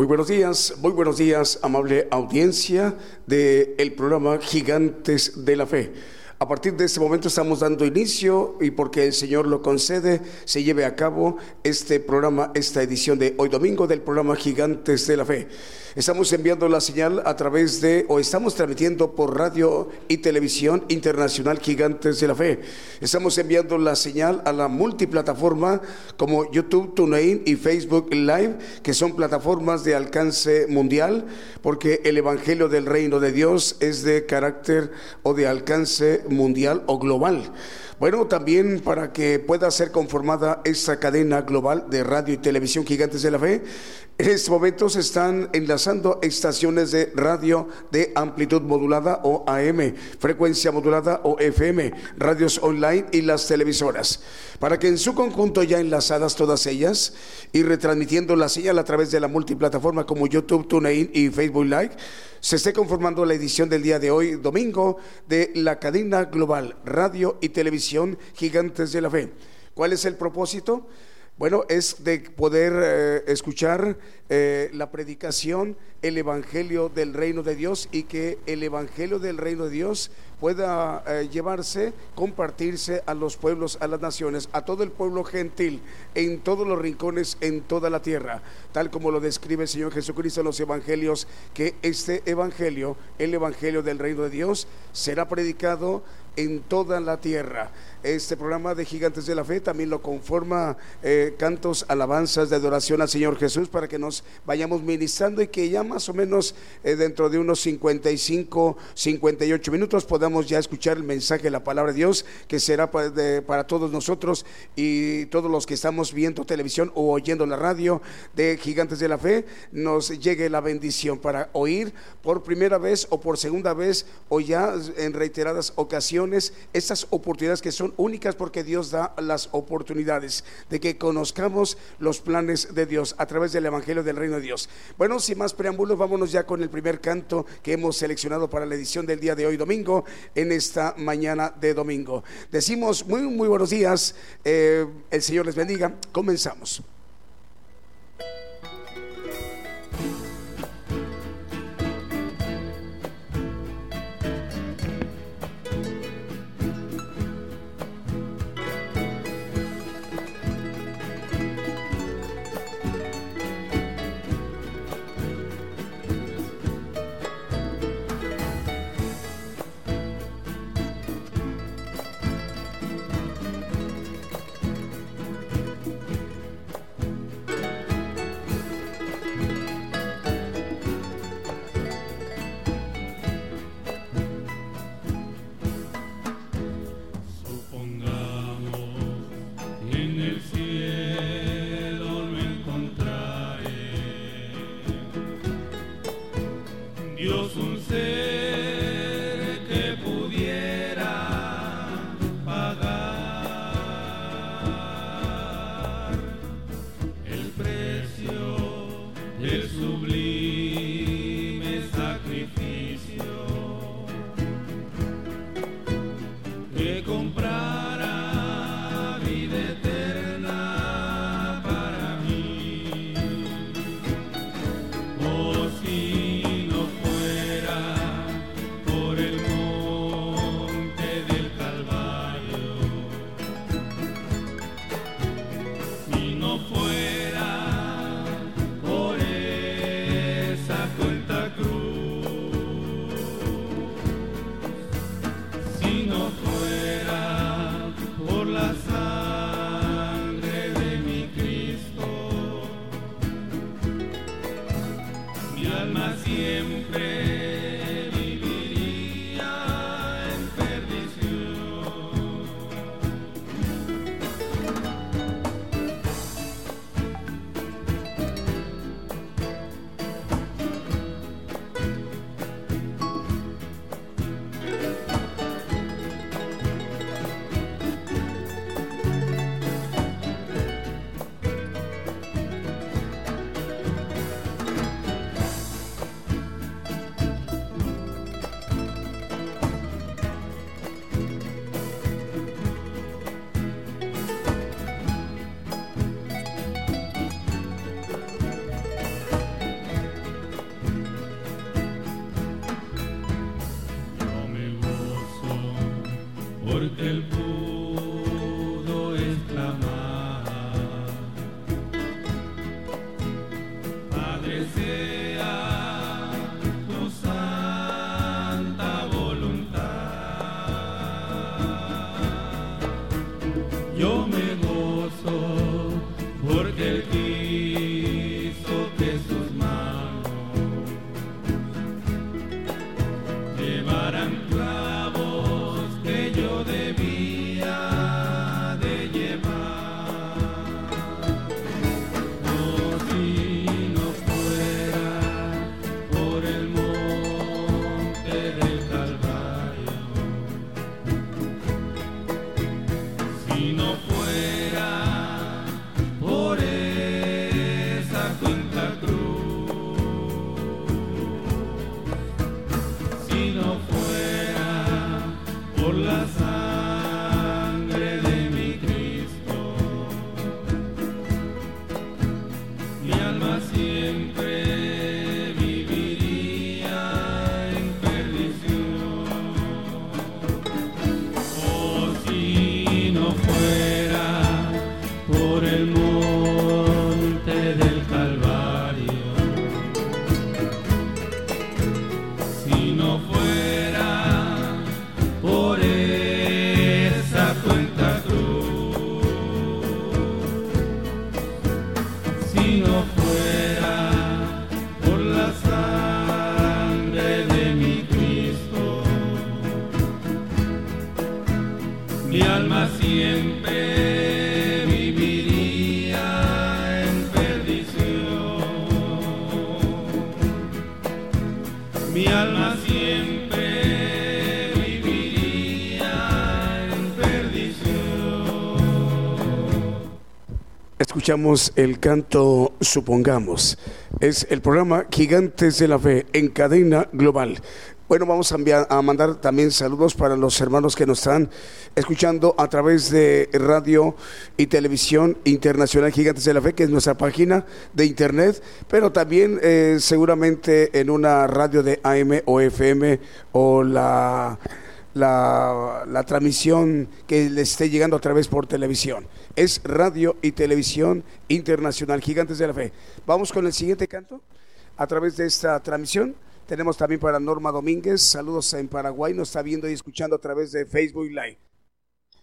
Muy buenos días, muy buenos días, amable audiencia del el programa Gigantes de la Fe. A partir de este momento estamos dando inicio y porque el Señor lo concede, se lleve a cabo este programa, esta edición de hoy domingo del programa Gigantes de la Fe. Estamos enviando la señal a través de, o estamos transmitiendo por radio y televisión internacional Gigantes de la Fe. Estamos enviando la señal a la multiplataforma como YouTube, TuneIn y Facebook Live, que son plataformas de alcance mundial, porque el Evangelio del Reino de Dios es de carácter o de alcance mundial o global. Bueno, también para que pueda ser conformada esta cadena global de radio y televisión Gigantes de la Fe, en este momento se están enlazando estaciones de radio de amplitud modulada o AM, frecuencia modulada o FM, radios online y las televisoras, para que en su conjunto ya enlazadas todas ellas y retransmitiendo la señal a través de la multiplataforma como YouTube, TuneIn y Facebook Live, se esté conformando la edición del día de hoy, domingo, de la cadena global Radio y Televisión Gigantes de la Fe. ¿Cuál es el propósito? Bueno, es de poder eh, escuchar eh, la predicación, el Evangelio del Reino de Dios y que el Evangelio del Reino de Dios pueda eh, llevarse, compartirse a los pueblos, a las naciones, a todo el pueblo gentil, en todos los rincones, en toda la tierra, tal como lo describe el Señor Jesucristo en los Evangelios, que este Evangelio, el Evangelio del Reino de Dios, será predicado en toda la tierra. Este programa de Gigantes de la Fe. También lo conforma eh, cantos, alabanzas de adoración al Señor Jesús para que nos vayamos ministrando y que ya más o menos eh, dentro de unos 55, 58 minutos podamos ya escuchar el mensaje de la palabra de Dios que será para, para todos nosotros y todos los que estamos viendo televisión o oyendo la radio de Gigantes de la Fe, nos llegue la bendición para oír por primera vez o por segunda vez o ya en reiteradas ocasiones estas oportunidades que son únicas porque Dios da las oportunidades de que conozcamos los planes de Dios a través del Evangelio del Reino de Dios. Bueno, sin más preámbulos, vámonos ya con el primer canto que hemos seleccionado para la edición del día de hoy domingo, en esta mañana de domingo. Decimos muy, muy buenos días, eh, el Señor les bendiga, comenzamos. Escuchamos el canto Supongamos. Es el programa Gigantes de la Fe en cadena global. Bueno, vamos a, enviar, a mandar también saludos para los hermanos que nos están escuchando a través de radio y televisión internacional Gigantes de la Fe, que es nuestra página de internet, pero también eh, seguramente en una radio de AM o FM o la, la, la transmisión que le esté llegando a través por televisión. Es radio y televisión internacional Gigantes de la Fe. Vamos con el siguiente canto a través de esta transmisión. Tenemos también para Norma Domínguez, saludos en Paraguay, nos está viendo y escuchando a través de Facebook Live.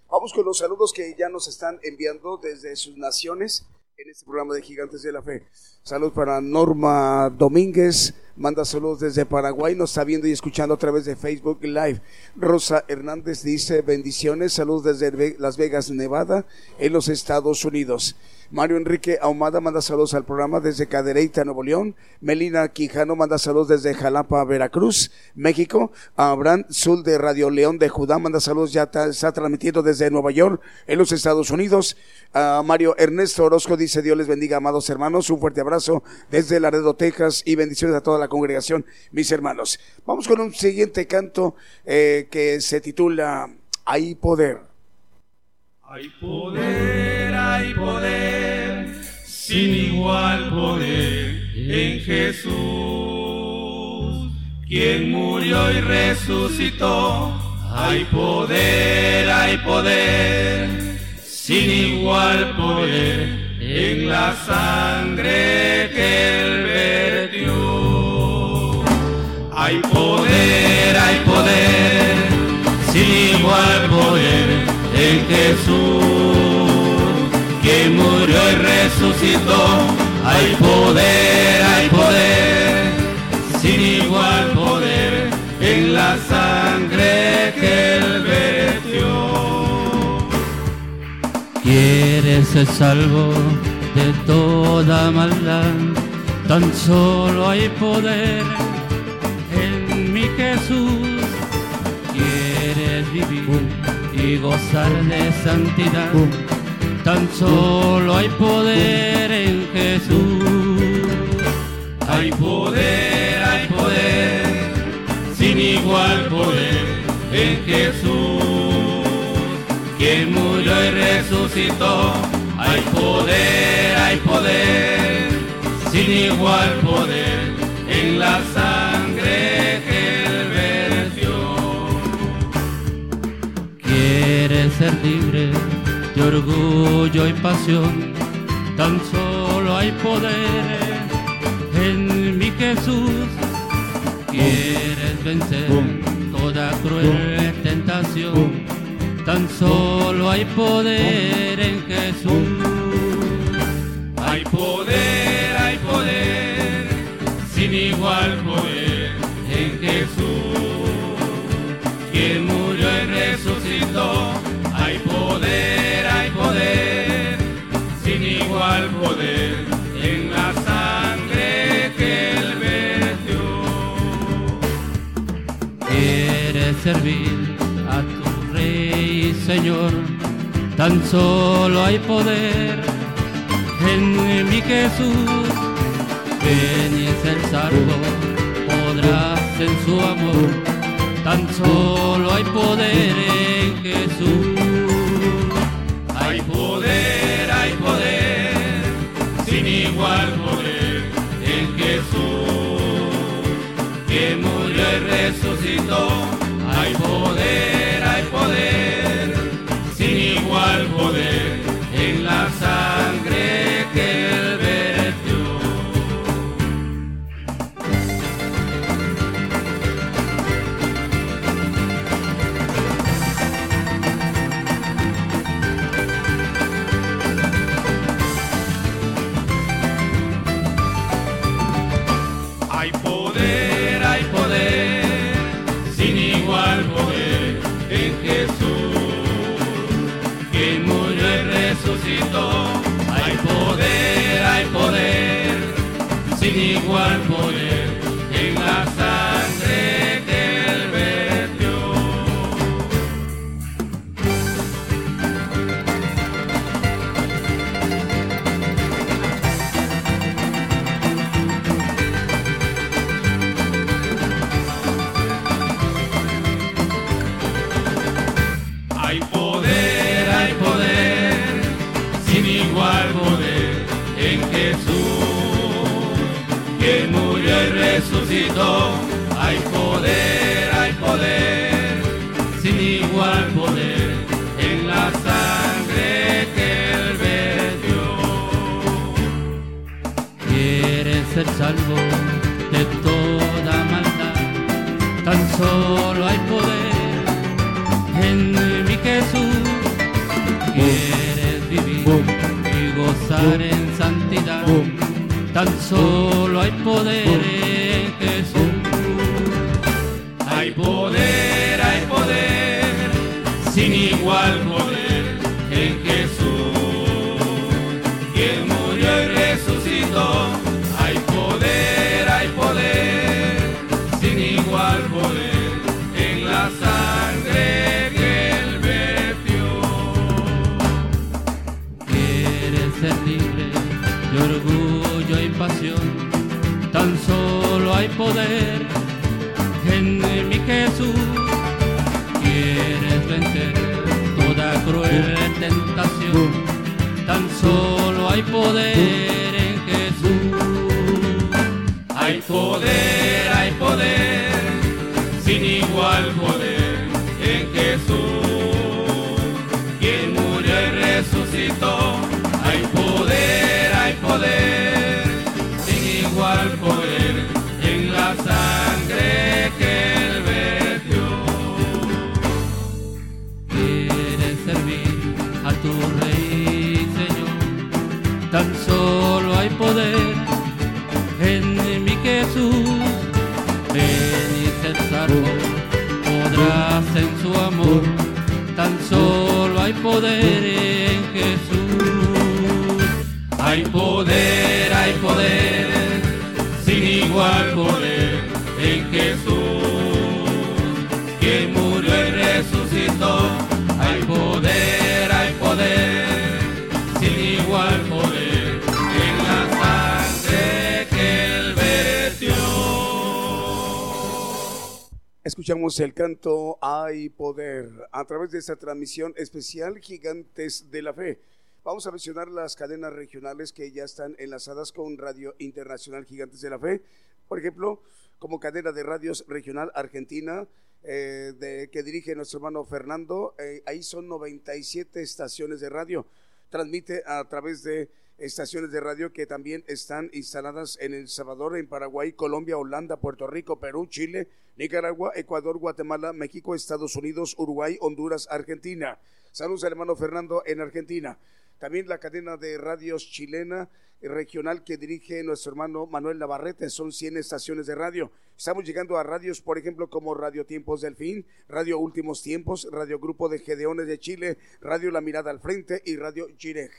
Vamos con los saludos que ya nos están enviando desde sus naciones en este programa de Gigantes de la Fe. Saludos para Norma Domínguez, manda saludos desde Paraguay, nos está viendo y escuchando a través de Facebook Live. Rosa Hernández dice bendiciones, saludos desde Las Vegas, Nevada, en los Estados Unidos. Mario Enrique Ahumada manda saludos al programa desde Cadereyta, Nuevo León. Melina Quijano manda saludos desde Jalapa, Veracruz, México. Abraham Zul de Radio León de Judá manda saludos, ya está, transmitiendo desde Nueva York, en los Estados Unidos. Mario Ernesto Orozco dice, Dios les bendiga, amados hermanos. Un fuerte abrazo desde Laredo, Texas y bendiciones a toda la congregación, mis hermanos. Vamos con un siguiente canto eh, que se titula Hay poder. Hay poder, hay poder, sin igual poder en Jesús, quien murió y resucitó. Hay poder, hay poder, sin igual poder en la sangre que él. Hay poder, hay poder, sin igual poder en Jesús, que murió y resucitó. Hay poder, hay poder, sin igual poder, en la sangre que él vertió. Quieres ser salvo de toda maldad, tan solo hay poder mi Jesús. Quieres vivir y gozar de santidad. Tan solo hay poder en Jesús. Hay poder, hay poder, sin igual poder en Jesús. Quien murió y resucitó. Hay poder, hay poder, sin igual poder en la sangre ser libre de orgullo y pasión, tan solo hay poder en mi Jesús. Quieres vencer toda cruel tentación, tan solo hay poder en Jesús. Hay poder, hay poder, sin igual poder en Jesús, servir a tu Rey y Señor, tan solo hay poder en mi Jesús. Ven y es el salvo, podrás en su amor, tan solo hay poder en Jesús. Hay poder, hay poder, sin igual poder en Jesús, que murió y resucitó. Hay poder, hay poder, sin igual poder en la sangre poder poder en Jesús. Hay poder, hay poder, sin igual Escuchamos el canto Hay Poder a través de esta transmisión especial Gigantes de la Fe. Vamos a mencionar las cadenas regionales que ya están enlazadas con Radio Internacional Gigantes de la Fe. Por ejemplo, como cadena de radios regional argentina, eh, que dirige nuestro hermano Fernando, eh, ahí son 97 estaciones de radio. Transmite a través de estaciones de radio que también están instaladas en El Salvador, en Paraguay, Colombia, Holanda, Puerto Rico, Perú, Chile, Nicaragua, Ecuador, Guatemala, México, Estados Unidos, Uruguay, Honduras, Argentina. Saludos al hermano Fernando en Argentina. También la cadena de radios chilena eh, regional que dirige nuestro hermano Manuel Navarrete, son 100 estaciones de radio. Estamos llegando a radios, por ejemplo, como Radio Tiempos del Fin, Radio Últimos Tiempos, Radio Grupo de Gedeones de Chile, Radio La Mirada al Frente y Radio Chireg.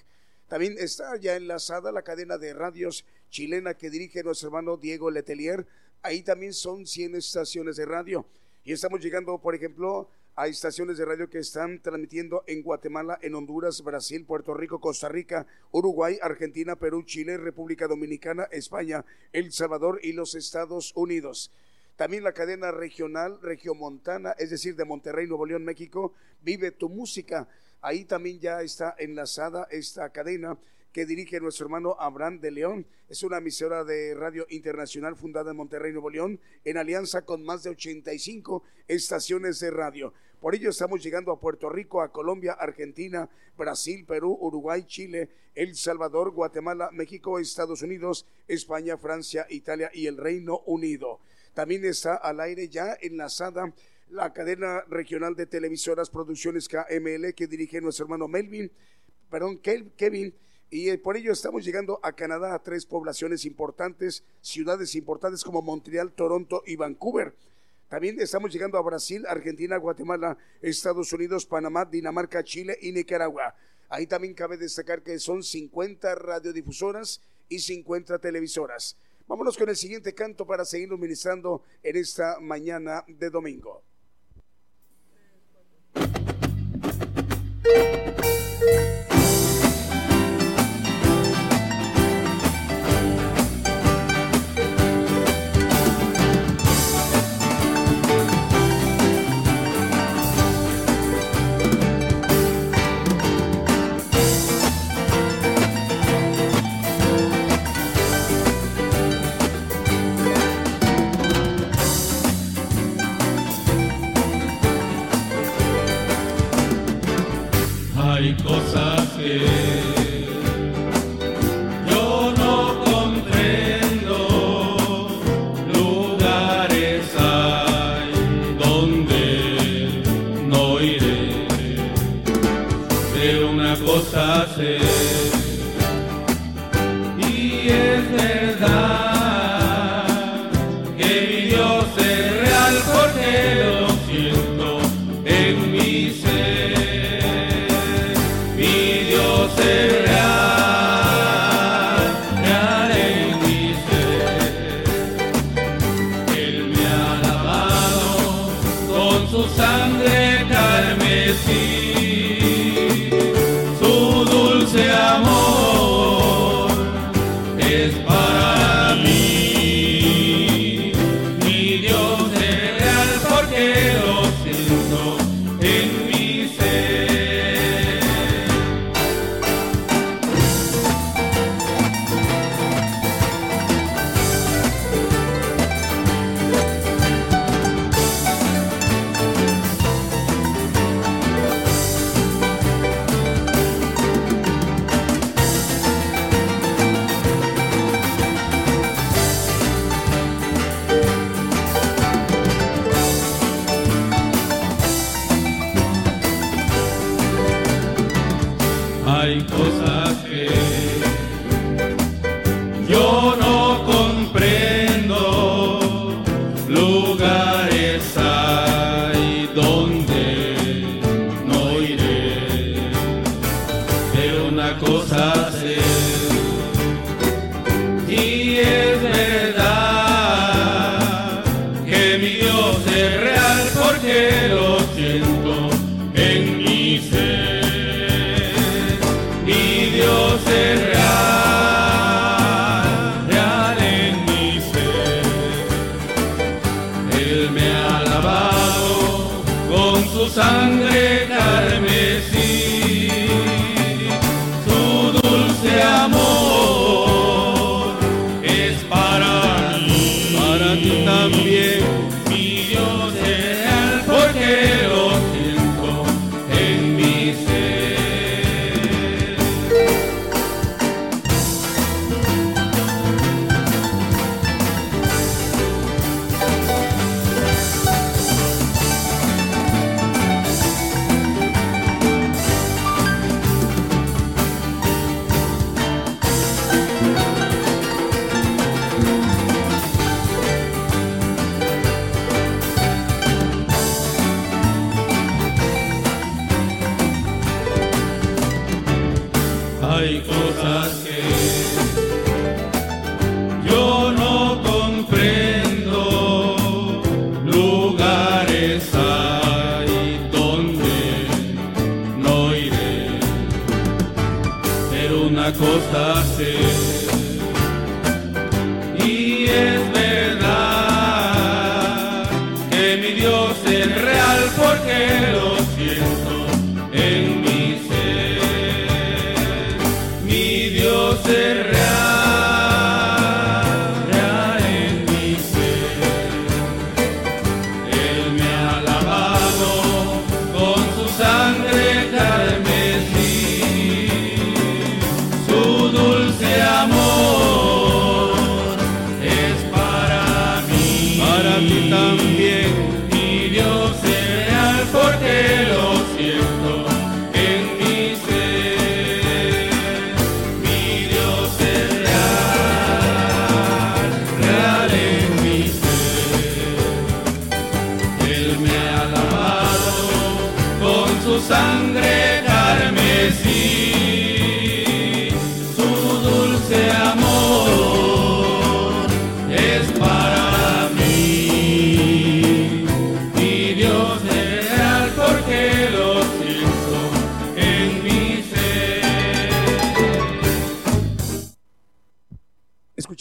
También está ya enlazada la cadena de radios chilena que dirige nuestro hermano Diego Letelier. Ahí también son 100 estaciones de radio. Y estamos llegando, por ejemplo, a estaciones de radio que están transmitiendo en Guatemala, en Honduras, Brasil, Puerto Rico, Costa Rica, Uruguay, Argentina, Perú, Chile, República Dominicana, España, El Salvador y los Estados Unidos. También la cadena regional Regiomontana, es decir, de Monterrey, Nuevo León, México, Vive tu Música. Ahí también ya está enlazada esta cadena que dirige nuestro hermano Abraham de León. Es una emisora de radio internacional fundada en Monterrey, Nuevo León, en alianza con más de 85 estaciones de radio. Por ello estamos llegando a Puerto Rico, a Colombia, Argentina, Brasil, Perú, Uruguay, Chile, El Salvador, Guatemala, México, Estados Unidos, España, Francia, Italia y el Reino Unido. También está al aire ya enlazada la cadena regional de televisoras Producciones KML que dirige nuestro hermano Melvin, perdón, Kevin, y por ello estamos llegando a Canadá, a tres poblaciones importantes, ciudades importantes como Montreal, Toronto y Vancouver. También estamos llegando a Brasil, Argentina, Guatemala, Estados Unidos, Panamá, Dinamarca, Chile y Nicaragua. Ahí también cabe destacar que son 50 radiodifusoras y 50 televisoras. Vámonos con el siguiente canto para seguirnos ministrando en esta mañana de domingo. Cosas yo no comprendo. Lugares hay donde no iré. Veo una cosa así y es verdad que mi Dios es real porque lo siento.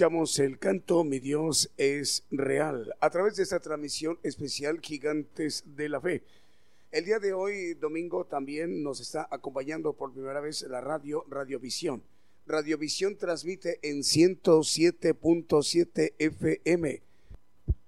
el canto Mi Dios es real a través de esta transmisión especial Gigantes de la Fe. El día de hoy, domingo, también nos está acompañando por primera vez la radio Radiovisión. Radiovisión transmite en 107.7 FM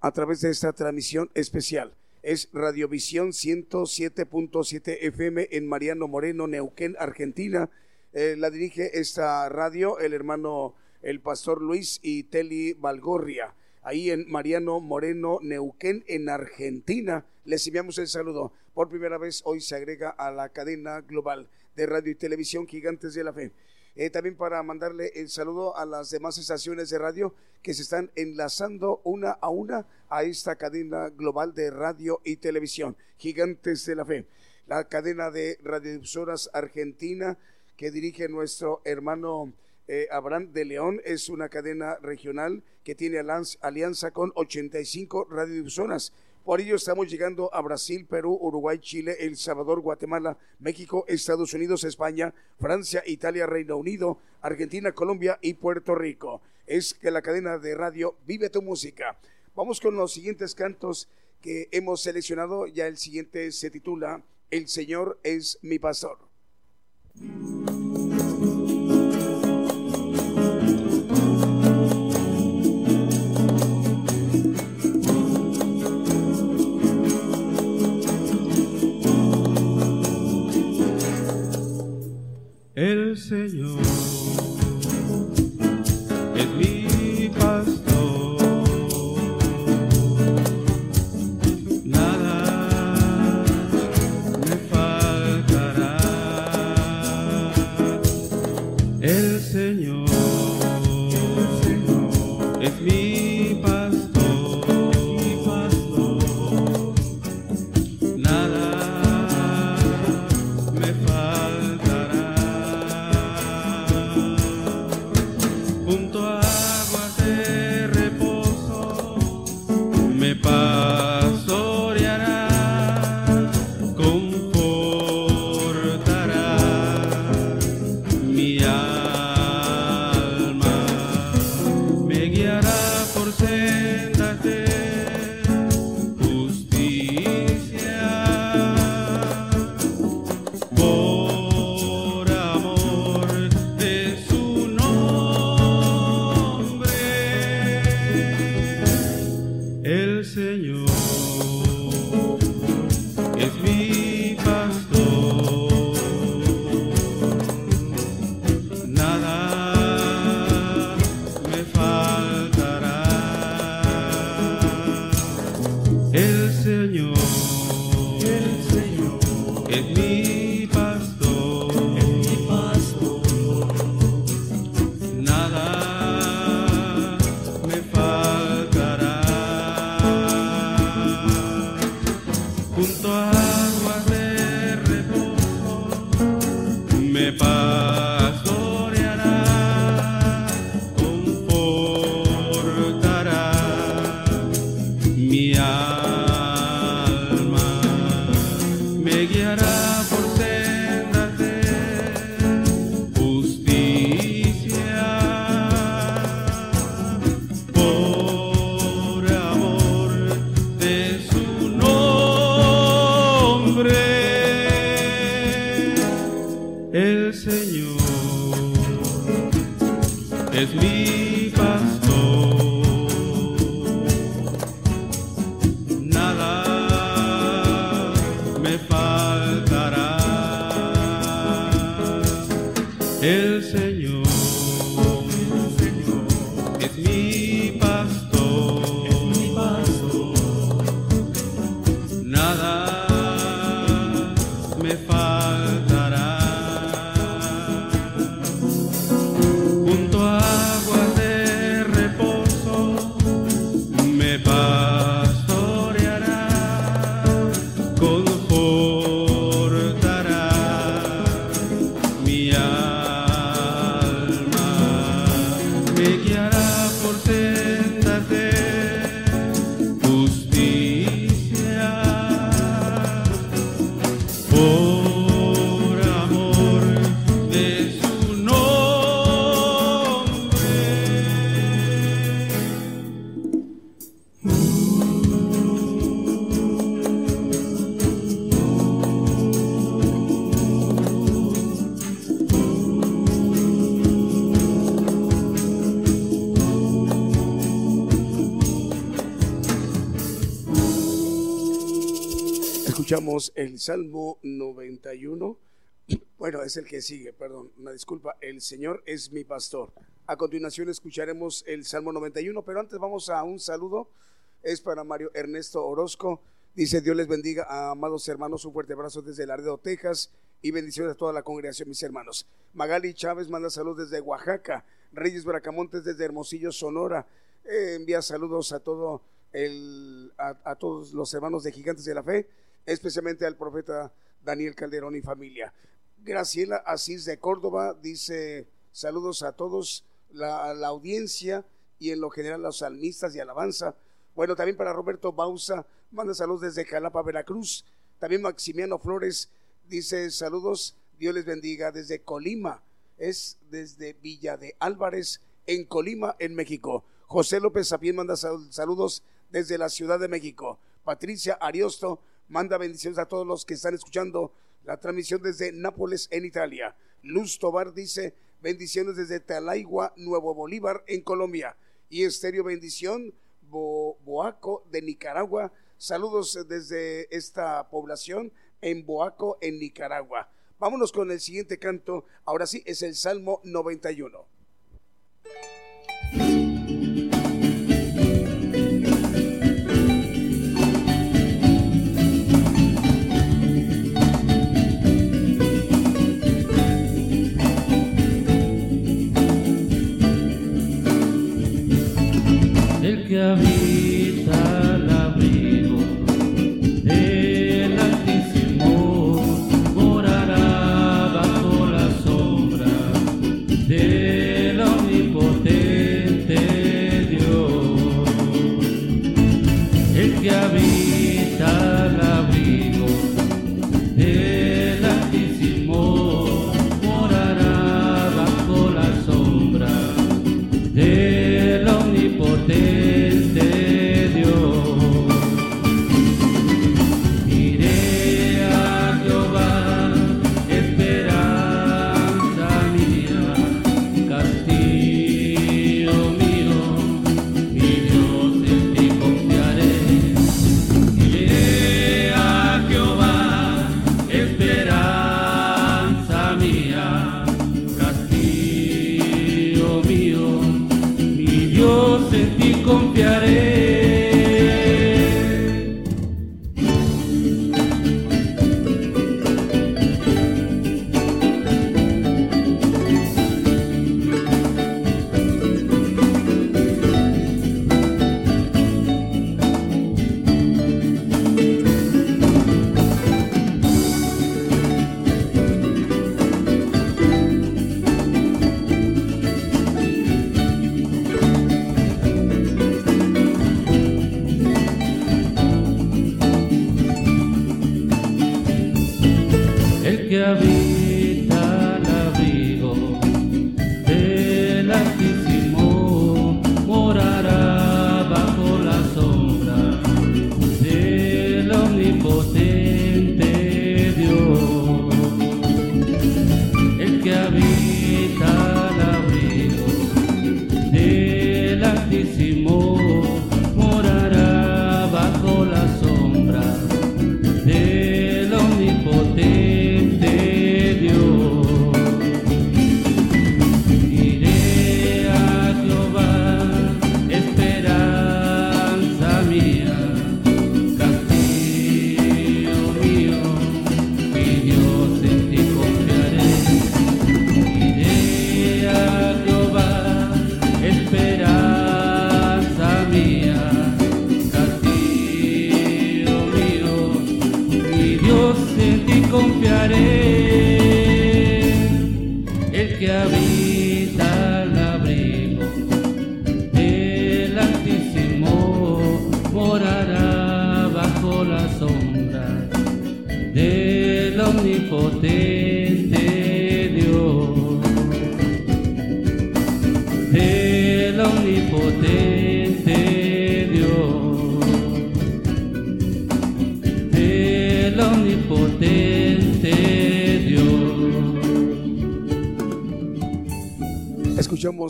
a través de esta transmisión especial. Es Radiovisión 107.7 FM en Mariano Moreno, Neuquén, Argentina. Eh, la dirige esta radio el hermano el pastor Luis y Teli Valgorria, ahí en Mariano Moreno, Neuquén, en Argentina. Les enviamos el saludo. Por primera vez hoy se agrega a la cadena global de radio y televisión Gigantes de la Fe. Eh, también para mandarle el saludo a las demás estaciones de radio que se están enlazando una a una a esta cadena global de radio y televisión, Gigantes de la Fe, la cadena de radiodifusoras argentina que dirige nuestro hermano eh, Abraham de León es una cadena regional que tiene alianza con 85 radiodifusoras. Por ello estamos llegando a Brasil, Perú, Uruguay, Chile, El Salvador, Guatemala, México, Estados Unidos, España, Francia, Italia, Reino Unido, Argentina, Colombia y Puerto Rico. Es que la cadena de radio Vive tu música. Vamos con los siguientes cantos que hemos seleccionado. Ya el siguiente se titula El Señor es mi pastor. El Señor Escuchamos el Salmo 91. Bueno, es el que sigue, perdón, una disculpa. El Señor es mi pastor. A continuación escucharemos el Salmo 91, pero antes vamos a un saludo. Es para Mario Ernesto Orozco. Dice, Dios les bendiga, amados hermanos, un fuerte abrazo desde Laredo, Texas. y bendiciones a toda la congregación, mis hermanos. Magali Chávez manda saludos desde Oaxaca, Reyes Bracamontes desde Hermosillo, Sonora. Eh, envía saludos a todo el, a, todos los hermanos de Gigantes de la Fe, especialmente al profeta Daniel Calderón y familia. Graciela Asís de Córdoba dice saludos a todos, la, la audiencia y en lo general los salmistas y alabanza. Bueno, también para Roberto Bausa, manda saludos desde Jalapa, Veracruz. También Maximiano Flores dice saludos, Dios les bendiga desde Colima, es desde Villa de Álvarez, en Colima, en México. José López Sapien manda saludos desde la Ciudad de México. Patricia Ariosto manda bendiciones a todos los que están escuchando la transmisión desde Nápoles, en Italia. Luz Tobar dice bendiciones desde Talaigua, Nuevo Bolívar, en Colombia. Y Estéreo Bendición, Boaco, de Nicaragua. Saludos desde esta población en Boaco, en Nicaragua. Vámonos con el siguiente canto. Ahora sí, es el Salmo 91. El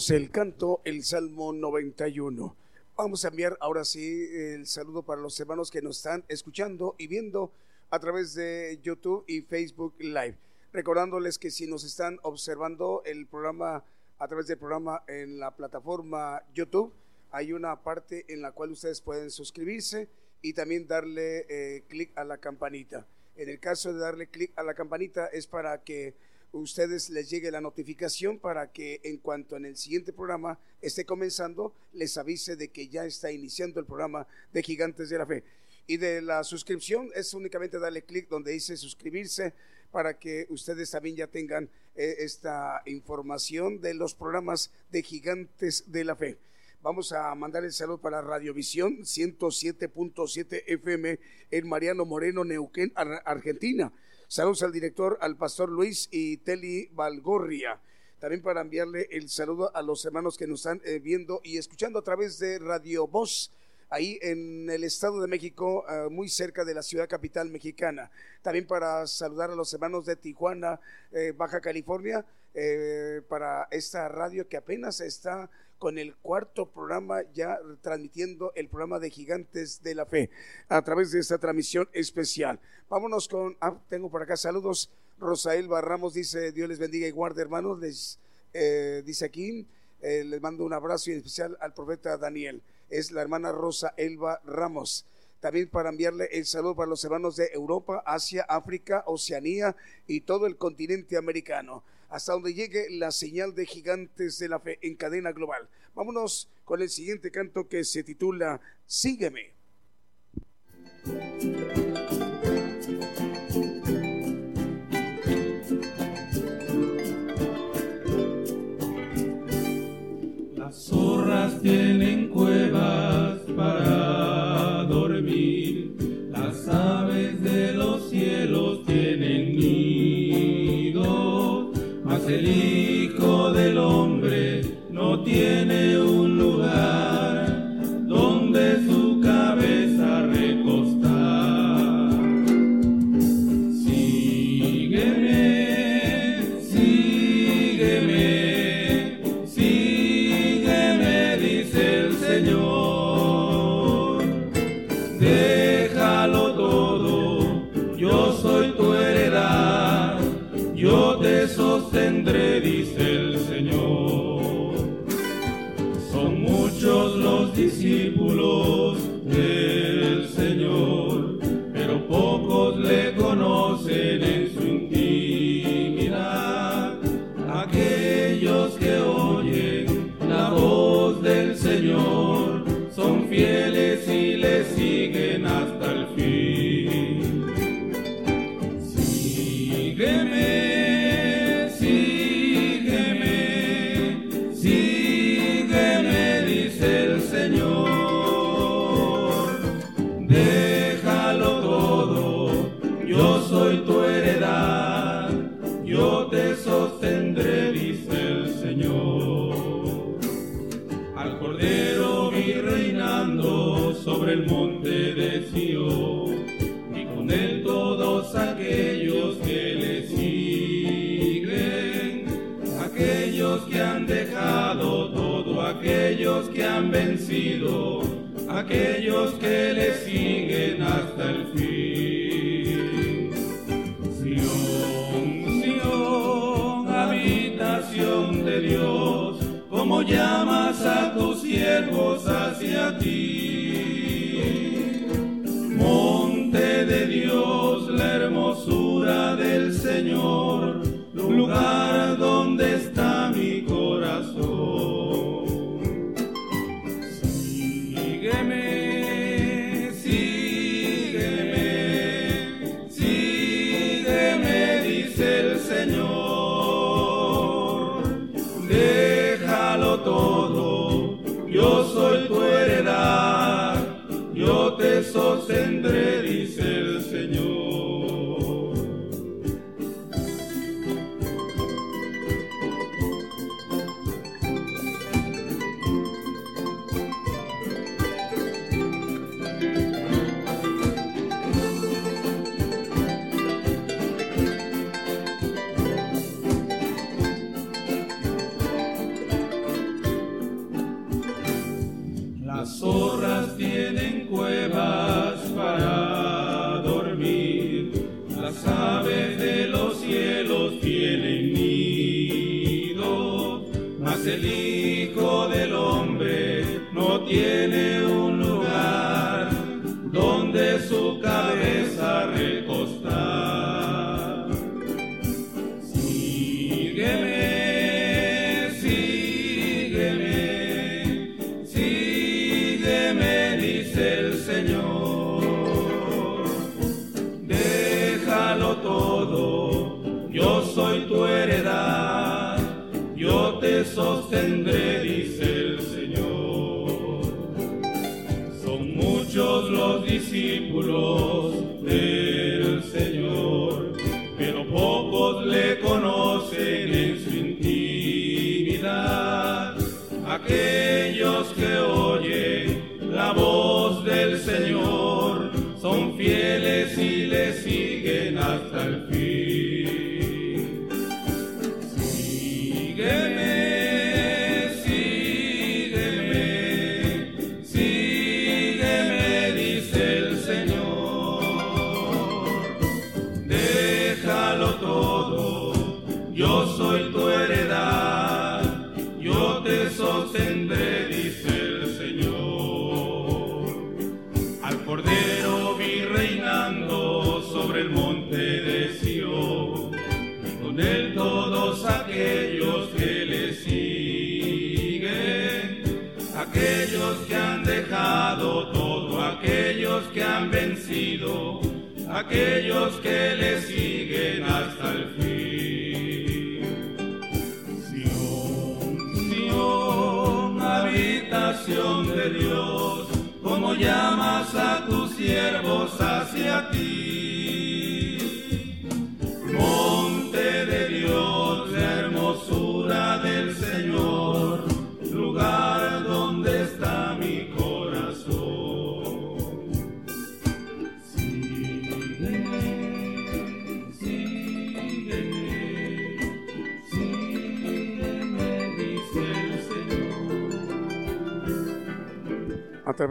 El canto, el Salmo 91. Vamos a enviar ahora sí el saludo para los hermanos que nos están escuchando y viendo a través de YouTube y Facebook Live. Recordándoles que si nos están observando el programa a través del programa en la plataforma YouTube, hay una parte en la cual ustedes pueden suscribirse y también darle eh, clic a la campanita. En el caso de darle clic a la campanita es para que ustedes les llegue la notificación para que en cuanto en el siguiente programa esté comenzando, les avise de que ya está iniciando el programa de Gigantes de la Fe. Y de la suscripción es únicamente darle clic donde dice suscribirse para que ustedes también ya tengan eh, esta información de los programas de Gigantes de la Fe. Vamos a mandar el saludo para Radiovisión 107.7 FM en Mariano Moreno, Neuquén, Argentina. Saludos al director, al pastor Luis y Teli Valgorria. También para enviarle el saludo a los hermanos que nos están eh, viendo y escuchando a través de Radio Voz ahí en el Estado de México, eh, muy cerca de la ciudad capital mexicana. También para saludar a los hermanos de Tijuana, eh, Baja California, para esta radio que apenas está con el cuarto programa ya transmitiendo el programa de Gigantes de la Fe a través de esta transmisión especial. Vámonos con, ah, tengo por acá saludos. Rosael Barramos dice, Dios les bendiga y guarde hermanos, les eh, dice aquí, eh, les mando un abrazo en especial al profeta Daniel. Es la hermana Rosa Elba Ramos también para enviarle el saludo para los hermanos de Europa, Asia, África, Oceanía y todo el continente americano, hasta donde llegue la señal de gigantes de la fe en cadena global. Vámonos con el siguiente canto que se titula Sígueme. Vencido, aquellos que le siguen hasta el fin. Sion, Sion, habitación de Dios, como llamas a tus siervos hacia ti. Monte de Dios, la hermosura del Señor, lugar donde está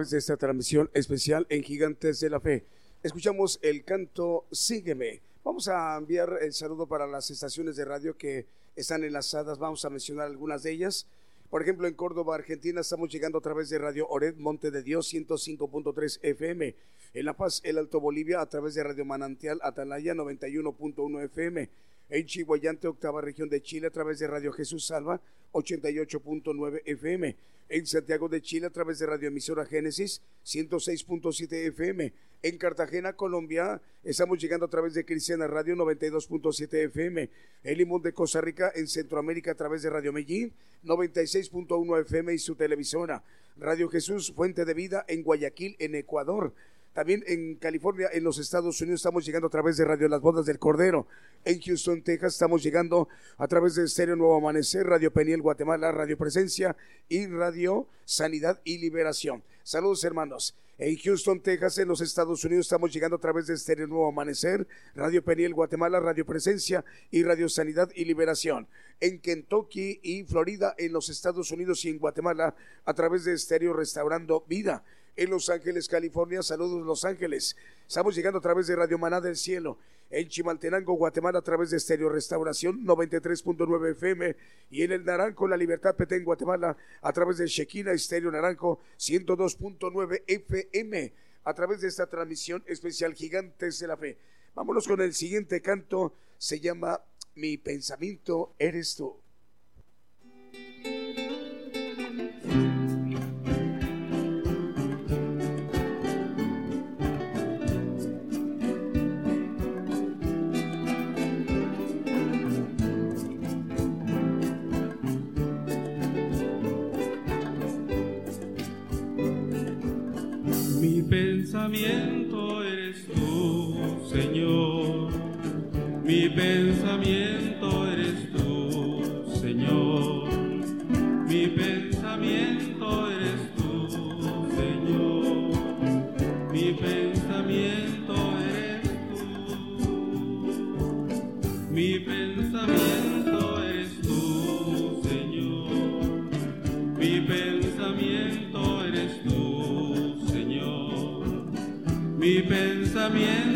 de esta transmisión especial en Gigantes de la Fe. Escuchamos el canto Sígueme. Vamos a enviar el saludo para las estaciones de radio que están enlazadas. Vamos a mencionar algunas de ellas. Por ejemplo, en Córdoba, Argentina, estamos llegando a través de Radio Ored Monte de Dios 105.3 FM. En La Paz, El Alto Bolivia, a través de Radio Manantial Atalaya 91.1 FM. En Chihuayante, octava región de Chile, a través de Radio Jesús Salva 88.9 FM. En Santiago de Chile, a través de Radio Emisora Génesis 106.7 FM. En Cartagena, Colombia, estamos llegando a través de Cristiana Radio 92.7 FM. En Limón de Costa Rica, en Centroamérica, a través de Radio Medellín 96.1 FM y su televisora. Radio Jesús, Fuente de Vida, en Guayaquil, en Ecuador. También en California, en los Estados Unidos, estamos llegando a través de Radio Las Bodas del Cordero. En Houston, Texas, estamos llegando a través de Estéreo Nuevo Amanecer, Radio Peniel Guatemala, Radio Presencia y Radio Sanidad y Liberación. Saludos, hermanos. En Houston, Texas, en los Estados Unidos, estamos llegando a través de Estéreo Nuevo Amanecer, Radio Peniel Guatemala, Radio Presencia y Radio Sanidad y Liberación. En Kentucky y Florida, en los Estados Unidos y en Guatemala, a través de Estéreo Restaurando Vida en Los Ángeles, California. Saludos, Los Ángeles. Estamos llegando a través de Radio Maná del Cielo. En Chimaltenango, Guatemala, a través de Estéreo Restauración 93.9 FM. Y en el Naranjo, La Libertad Petén, Guatemala, a través de Shekina Estéreo Naranjo 102.9 FM. A través de esta transmisión especial Gigantes de la Fe. Vámonos con el siguiente canto. Se llama Mi pensamiento eres tú. Pensamiento eres tú, Señor. Mi pensamiento pensamiento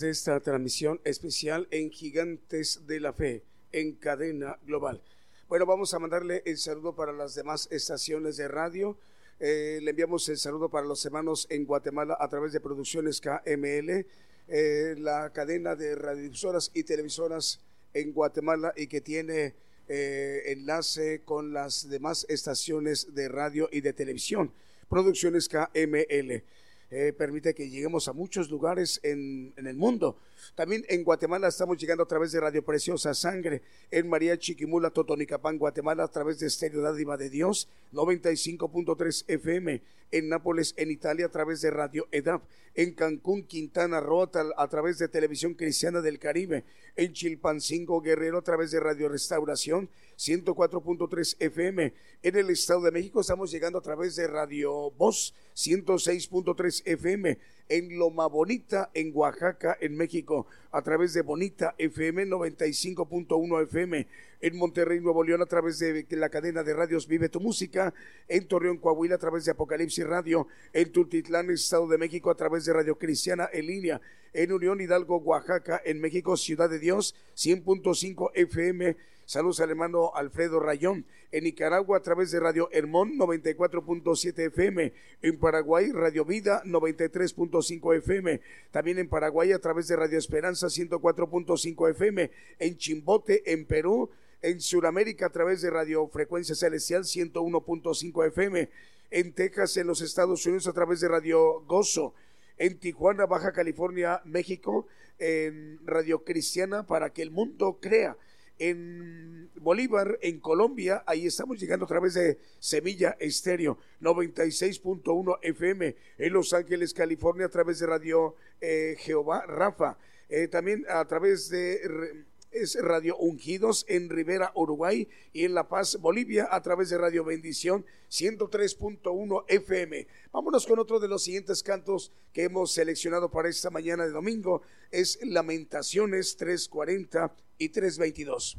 de esta transmisión especial en Gigantes de la Fe, en cadena global. Bueno, vamos a mandarle el saludo para las demás estaciones de radio. Eh, le enviamos el saludo para los hermanos en Guatemala a través de Producciones KML, eh, la cadena de radiodifusoras y televisoras en Guatemala y que tiene eh, enlace con las demás estaciones de radio y de televisión. Producciones KML eh, permite que lleguemos a muchos lugares en, en el mundo. También en Guatemala estamos llegando a través de Radio Preciosa Sangre, en María Chiquimula, Totonicapán, Guatemala, a través de Estéreo Dádiva de Dios, 95.3 FM, en Nápoles, en Italia, a través de Radio EDAP, en Cancún, Quintana Roo, a través de Televisión Cristiana del Caribe, en Chilpancingo, Guerrero, a través de Radio Restauración, 104.3 FM. En el Estado de México estamos llegando a través de Radio Voz 106.3 FM. En Loma Bonita, en Oaxaca, en México, a través de Bonita FM 95.1 FM. En Monterrey, Nuevo León, a través de la cadena de radios Vive tu Música. En Torreón, Coahuila, a través de Apocalipsis Radio. En Tultitlán, Estado de México, a través de Radio Cristiana en línea. En Unión Hidalgo, Oaxaca, en México, Ciudad de Dios 100.5 FM. Saludos al hermano Alfredo Rayón. En Nicaragua, a través de Radio Hermón 94.7 FM. En Paraguay, Radio Vida 93.5 FM. También en Paraguay, a través de Radio Esperanza 104.5 FM. En Chimbote, en Perú. En Sudamérica, a través de Radio Frecuencia Celestial 101.5 FM. En Texas, en los Estados Unidos, a través de Radio Gozo en Tijuana, Baja California, México, en Radio Cristiana para que el mundo crea. En Bolívar, en Colombia, ahí estamos llegando a través de Semilla Estéreo, 96.1 FM. En Los Ángeles, California, a través de Radio eh, Jehová Rafa. Eh, también a través de es Radio Ungidos en Rivera, Uruguay y en La Paz, Bolivia, a través de Radio Bendición 103.1 FM. Vámonos con otro de los siguientes cantos que hemos seleccionado para esta mañana de domingo. Es Lamentaciones 340 y 322.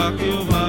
A Jehová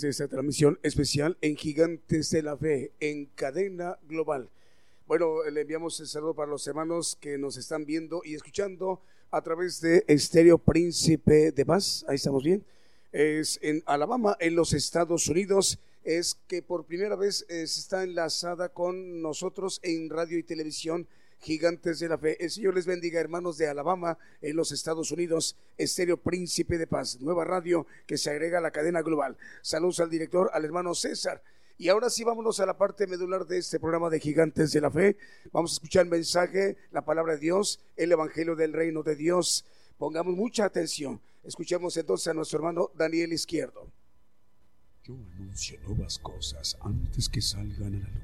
de esta transmisión especial en Gigantes de la Fe, en cadena global. Bueno, le enviamos el saludo para los hermanos que nos están viendo y escuchando a través de Estéreo Príncipe de Paz. Ahí estamos bien. Es en Alabama, en los Estados Unidos. es que por primera vez eh, está enlazada con nosotros en radio y televisión Gigantes de la Fe. El Señor les bendiga, hermanos de Alabama, en los Estados Unidos, Estéreo Príncipe de Paz, nueva radio que se agrega a la cadena global. Saludos al director, al hermano César. Y ahora sí, vámonos a la parte medular de este programa de Gigantes de la Fe. Vamos a escuchar el mensaje, la palabra de Dios, el Evangelio del Reino de Dios. Pongamos mucha atención. Escuchemos entonces a nuestro hermano Daniel Izquierdo. Yo anuncio nuevas cosas antes que salgan a la luz.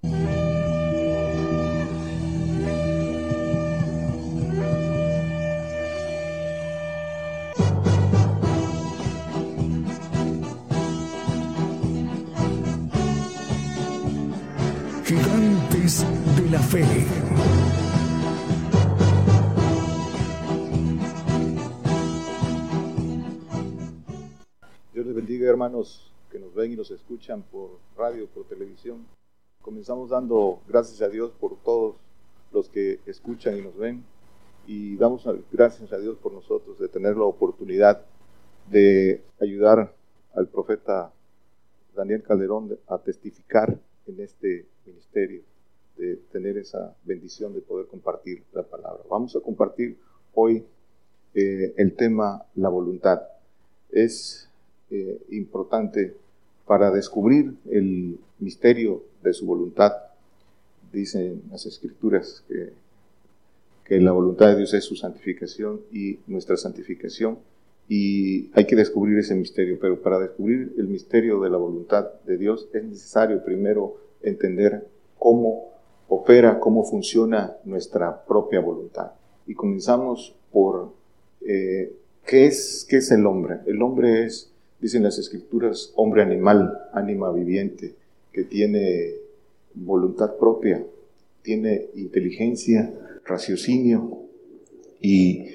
Gigantes de la Fe. Dios les bendiga, hermanos que nos ven y nos escuchan por radio, por televisión. Comenzamos dando gracias a Dios por todos los que escuchan y nos ven. Y damos gracias a Dios por nosotros de tener la oportunidad de ayudar al profeta Daniel Calderón a testificar en este ministerio, de tener esa bendición de poder compartir la palabra. Vamos a compartir hoy eh, el tema la voluntad. Es eh, importante para descubrir el misterio de su voluntad. Dicen las escrituras que, que la voluntad de Dios es su santificación y nuestra santificación. Y hay que descubrir ese misterio, pero para descubrir el misterio de la voluntad de Dios es necesario primero entender cómo opera, cómo funciona nuestra propia voluntad. Y comenzamos por eh, ¿qué, es, qué es el hombre. El hombre es dicen las escrituras, hombre animal, ánima viviente, que tiene voluntad propia, tiene inteligencia, raciocinio. ¿Y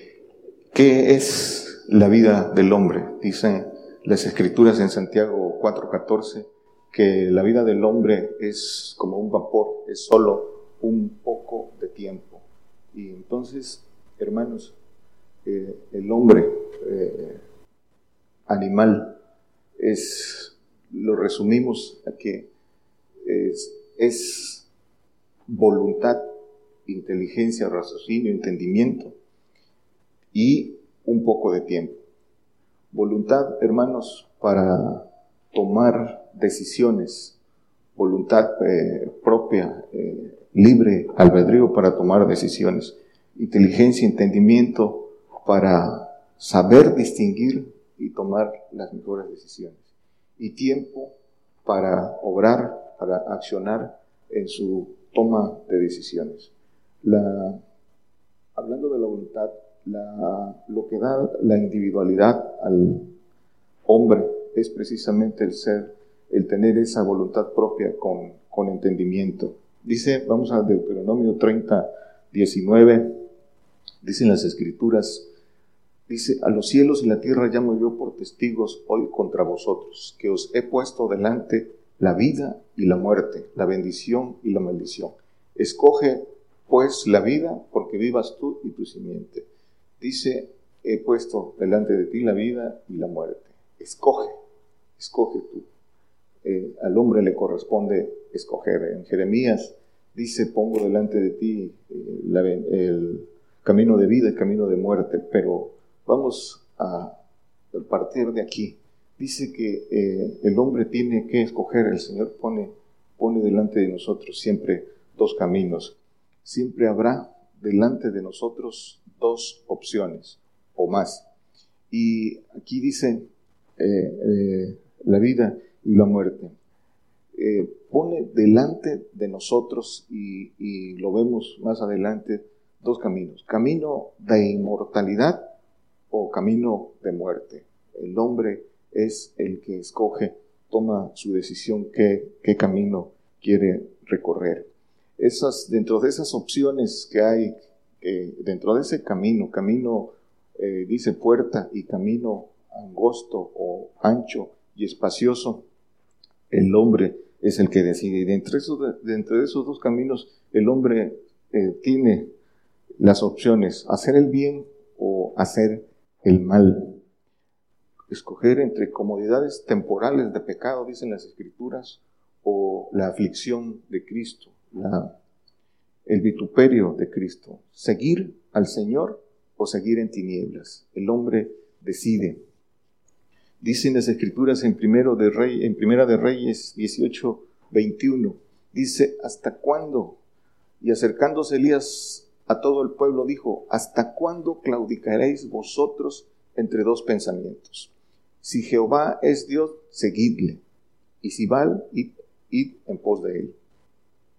qué es la vida del hombre? Dicen las escrituras en Santiago 4:14 que la vida del hombre es como un vapor, es solo un poco de tiempo. Y entonces, hermanos, eh, el hombre eh, animal es, lo resumimos a que es, voluntad, inteligencia, raciocinio, entendimiento y un poco de tiempo. Voluntad, hermanos, para tomar decisiones, voluntad eh, propia, eh, libre albedrío para tomar decisiones, inteligencia, entendimiento para saber distinguir y tomar las mejores decisiones. Y tiempo para obrar, para accionar en su toma de decisiones. La, hablando de la voluntad, lo que da la individualidad al hombre es precisamente el ser, el tener esa voluntad propia con, con entendimiento. Dice, vamos a Deuteronomio 30, 19, dicen las escrituras, Dice, a los cielos y la tierra llamo yo por testigos hoy contra vosotros, que os he puesto delante la vida y la muerte, la bendición y la maldición. Escoge pues la vida porque vivas tú y tu simiente. Dice, he puesto delante de ti la vida y la muerte. Escoge, escoge tú. Eh, al hombre le corresponde escoger. En Jeremías dice, pongo delante de ti eh, el camino de vida y camino de muerte, pero Vamos a partir de aquí. Dice que eh, el hombre tiene que escoger, el Señor pone, pone delante de nosotros siempre dos caminos. Siempre habrá delante de nosotros dos opciones o más. Y aquí dice eh, eh, la vida y la muerte. pone delante de nosotros, y, y lo vemos más adelante, dos caminos. Camino de inmortalidad o camino de muerte. El hombre es el que escoge, toma su decisión qué, qué camino quiere recorrer. Esas, dentro de esas opciones que hay, dentro de ese camino, camino eh, dice puerta y camino angosto o ancho y espacioso, el hombre es el que decide. Y dentro de esos, de esos dos caminos, el hombre eh, tiene las opciones, hacer el bien o hacer el mal. Escoger entre comodidades temporales de pecado, dicen las escrituras, o la aflicción de Cristo, el vituperio de Cristo. Seguir al Señor o seguir en tinieblas. El hombre decide. Dicen las escrituras en, primero de Rey, en Primera de Reyes 18, 21. Dice, ¿hasta cuándo? Y acercándose Elías a todo el pueblo dijo, ¿hasta cuándo claudicaréis vosotros entre dos pensamientos? Si Jehová es Dios, seguidle. Y si Baal, id, id en pos de él.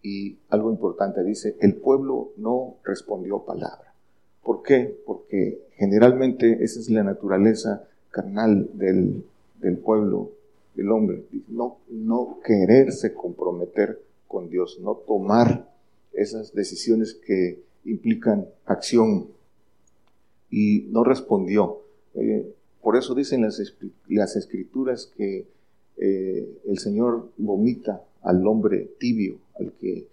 Y algo importante dice, el pueblo no respondió palabra. ¿Por qué? Porque generalmente esa es la naturaleza carnal del, pueblo, del hombre. No, no quererse comprometer con Dios, no tomar esas decisiones que implican acción. Y no respondió. Eh, por eso dicen las, las escrituras que eh, el Señor vomita al hombre tibio, al que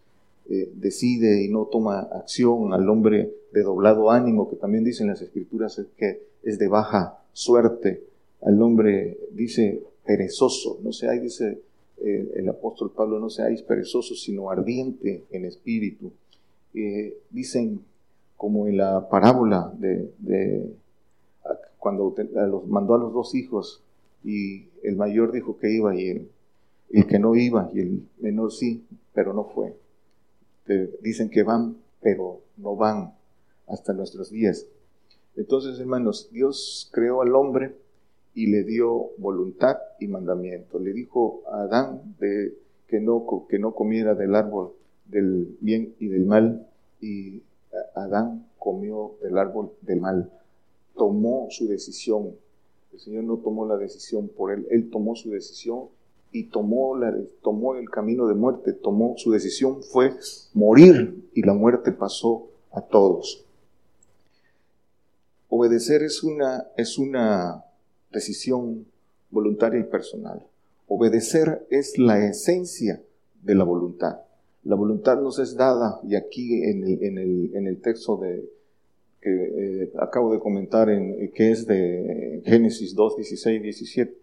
eh, decide y no toma acción, al hombre de doblado ánimo, que también dicen las escrituras que es de baja suerte, al hombre dice perezoso, no hay dice el apóstol Pablo, no seáis perezosos, sino ardiente en espíritu. Eh, dicen como en la parábola de, cuando los, mandó a los dos hijos y el mayor dijo que iba y el, que no iba y el menor sí, pero no fue. dicen que van, pero no van hasta nuestros días. Entonces, hermanos, Dios creó al hombre y le dio voluntad y mandamiento. Le dijo a Adán de, que, no, que no comiera del árbol del bien y del mal, y Adán comió del árbol del mal. Tomó su decisión. El Señor no tomó la decisión por él, él tomó su decisión y tomó, la, tomó el camino de muerte, tomó su decisión fue morir y la muerte pasó a todos. Obedecer es una, es una decisión voluntaria y personal. Obedecer es la esencia de la voluntad. La voluntad nos es dada, y aquí en el, en el, en el texto de, que eh, acabo de comentar, en, que es de Génesis 2, 16, 17,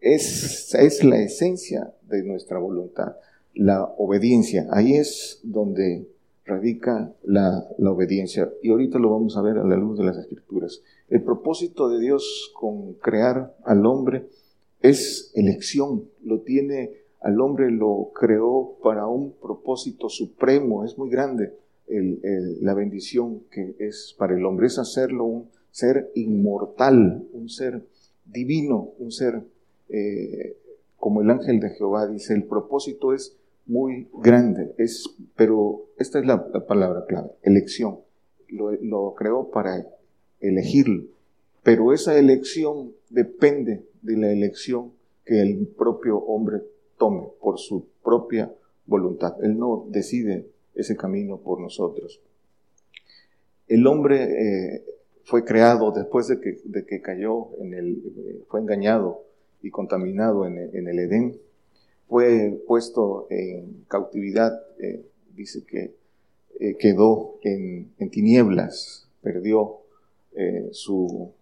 es, es la esencia de nuestra voluntad, la obediencia. Ahí es donde radica la, la, obediencia. Y ahorita lo vamos a ver a la luz de las escrituras. El propósito de Dios con crear al hombre es elección. Lo tiene al hombre, lo creó para un propósito supremo. Es muy grande la bendición que es para el hombre. Es hacerlo un ser inmortal, un ser divino, un ser eh, como el ángel de Jehová dice. El propósito es muy grande, es, pero esta es la, palabra clave, elección. Lo, creó para elegirlo, pero esa elección depende de la elección que el propio hombre tome por su propia voluntad. Él no decide ese camino por nosotros. El hombre eh, fue creado después de que, de que cayó en el, eh, fue engañado y contaminado en el Edén fue puesto en cautividad, eh, dice que quedó en, tinieblas, perdió su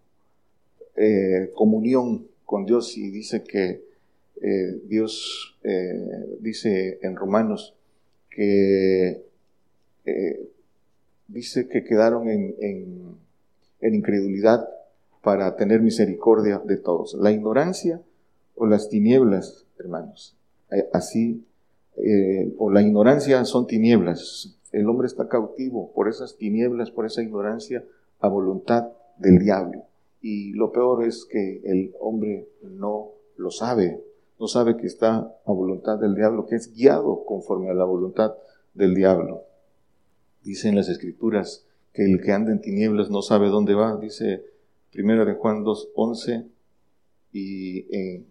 comunión con Dios y dice que Dios dice en Romanos que dice que quedaron en, en incredulidad para tener misericordia de todos. La ignorancia o las tinieblas, hermanos, eh, así, eh, o la ignorancia son tinieblas. El hombre está cautivo por esas tinieblas, por esa ignorancia, a voluntad del diablo. Y lo peor es que el hombre no lo sabe, no sabe que está a voluntad del diablo, que es guiado conforme a la voluntad del diablo. Dicen las escrituras que el que anda en tinieblas no sabe dónde va, dice primero de Juan 2, 11 Y eh,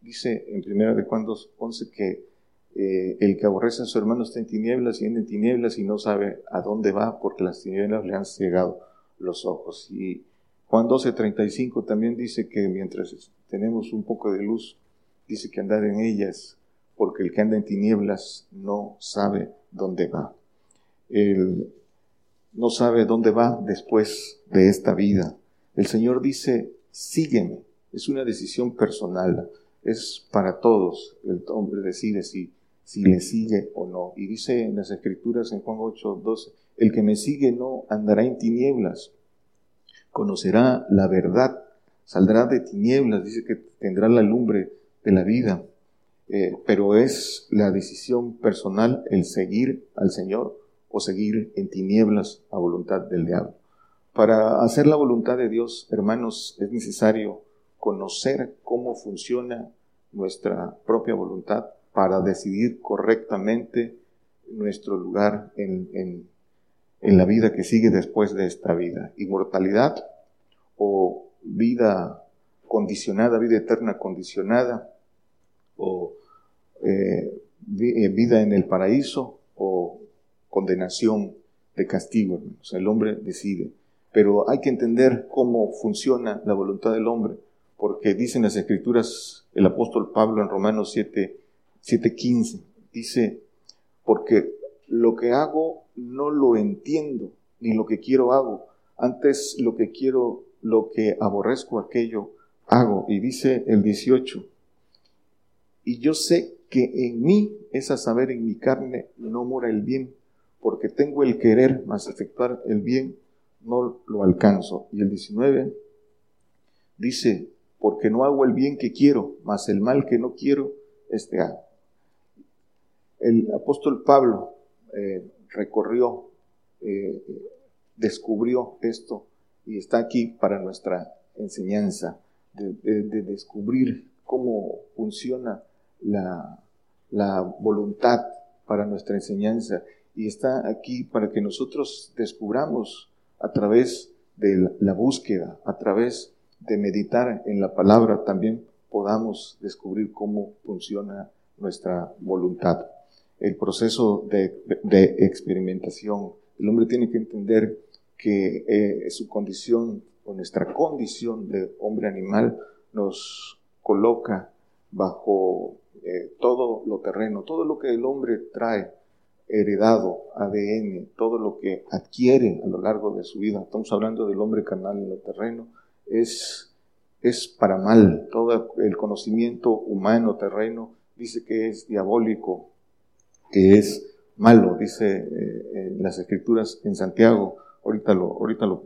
dice en primera de Juan 11 que eh, el que aborrece a su hermano está en tinieblas y en tinieblas y no sabe a dónde va porque las tinieblas le han cegado los ojos. Y Juan 12:35 también dice que mientras tenemos un poco de luz, dice que andar en ellas, porque el que anda en tinieblas no sabe dónde va. Él no sabe dónde va después de esta vida. El Señor dice, sígueme. Es una decisión personal, es para todos. El hombre decide si, si le sigue o no. Y dice en las Escrituras en Juan 8, 12, el que me sigue no andará en tinieblas, conocerá la verdad, saldrá de tinieblas, dice que tendrá la lumbre de la vida. Eh, pero es la decisión personal el seguir al Señor o seguir en tinieblas a voluntad del diablo. Para hacer la voluntad de Dios, hermanos, es necesario conocer cómo funciona nuestra propia voluntad para decidir correctamente nuestro lugar en, en, en la vida que sigue después de esta vida. Inmortalidad o vida condicionada, vida eterna condicionada, o eh, eh, vida en el paraíso, o condenación de castigo. El hombre decide. Pero hay que entender cómo funciona la voluntad del hombre, porque dicen las escrituras el apóstol Pablo en Romanos 7, 7:15, dice, porque lo que hago no lo entiendo, ni lo que quiero hago. Antes lo que quiero, lo que aborrezco, aquello hago. Y dice el 18, y yo sé que en mí, es a saber, en mi carne, no mora el bien, porque tengo el querer, más efectuar el bien, no lo alcanzo. Y el 19 dice, porque no hago el bien que quiero, mas el mal que no quiero, este hago. El apóstol Pablo eh, recorrió, eh, descubrió esto y está aquí para nuestra enseñanza de, descubrir cómo funciona la, la voluntad para nuestra enseñanza y está aquí para que nosotros descubramos a través de la búsqueda, a través de meditar en la palabra, también podamos descubrir cómo funciona nuestra voluntad el proceso de, experimentación. El hombre tiene que entender que eh, su condición o nuestra condición de hombre animal nos coloca bajo eh, todo lo terreno, todo lo que el hombre trae heredado, ADN, todo lo que adquiere a lo largo de su vida. Estamos hablando del hombre carnal en lo terreno, es, es para mal. Todo el conocimiento humano terreno dice que es diabólico, que es malo, dice eh, las escrituras en Santiago, ahorita, lo, ahorita lo,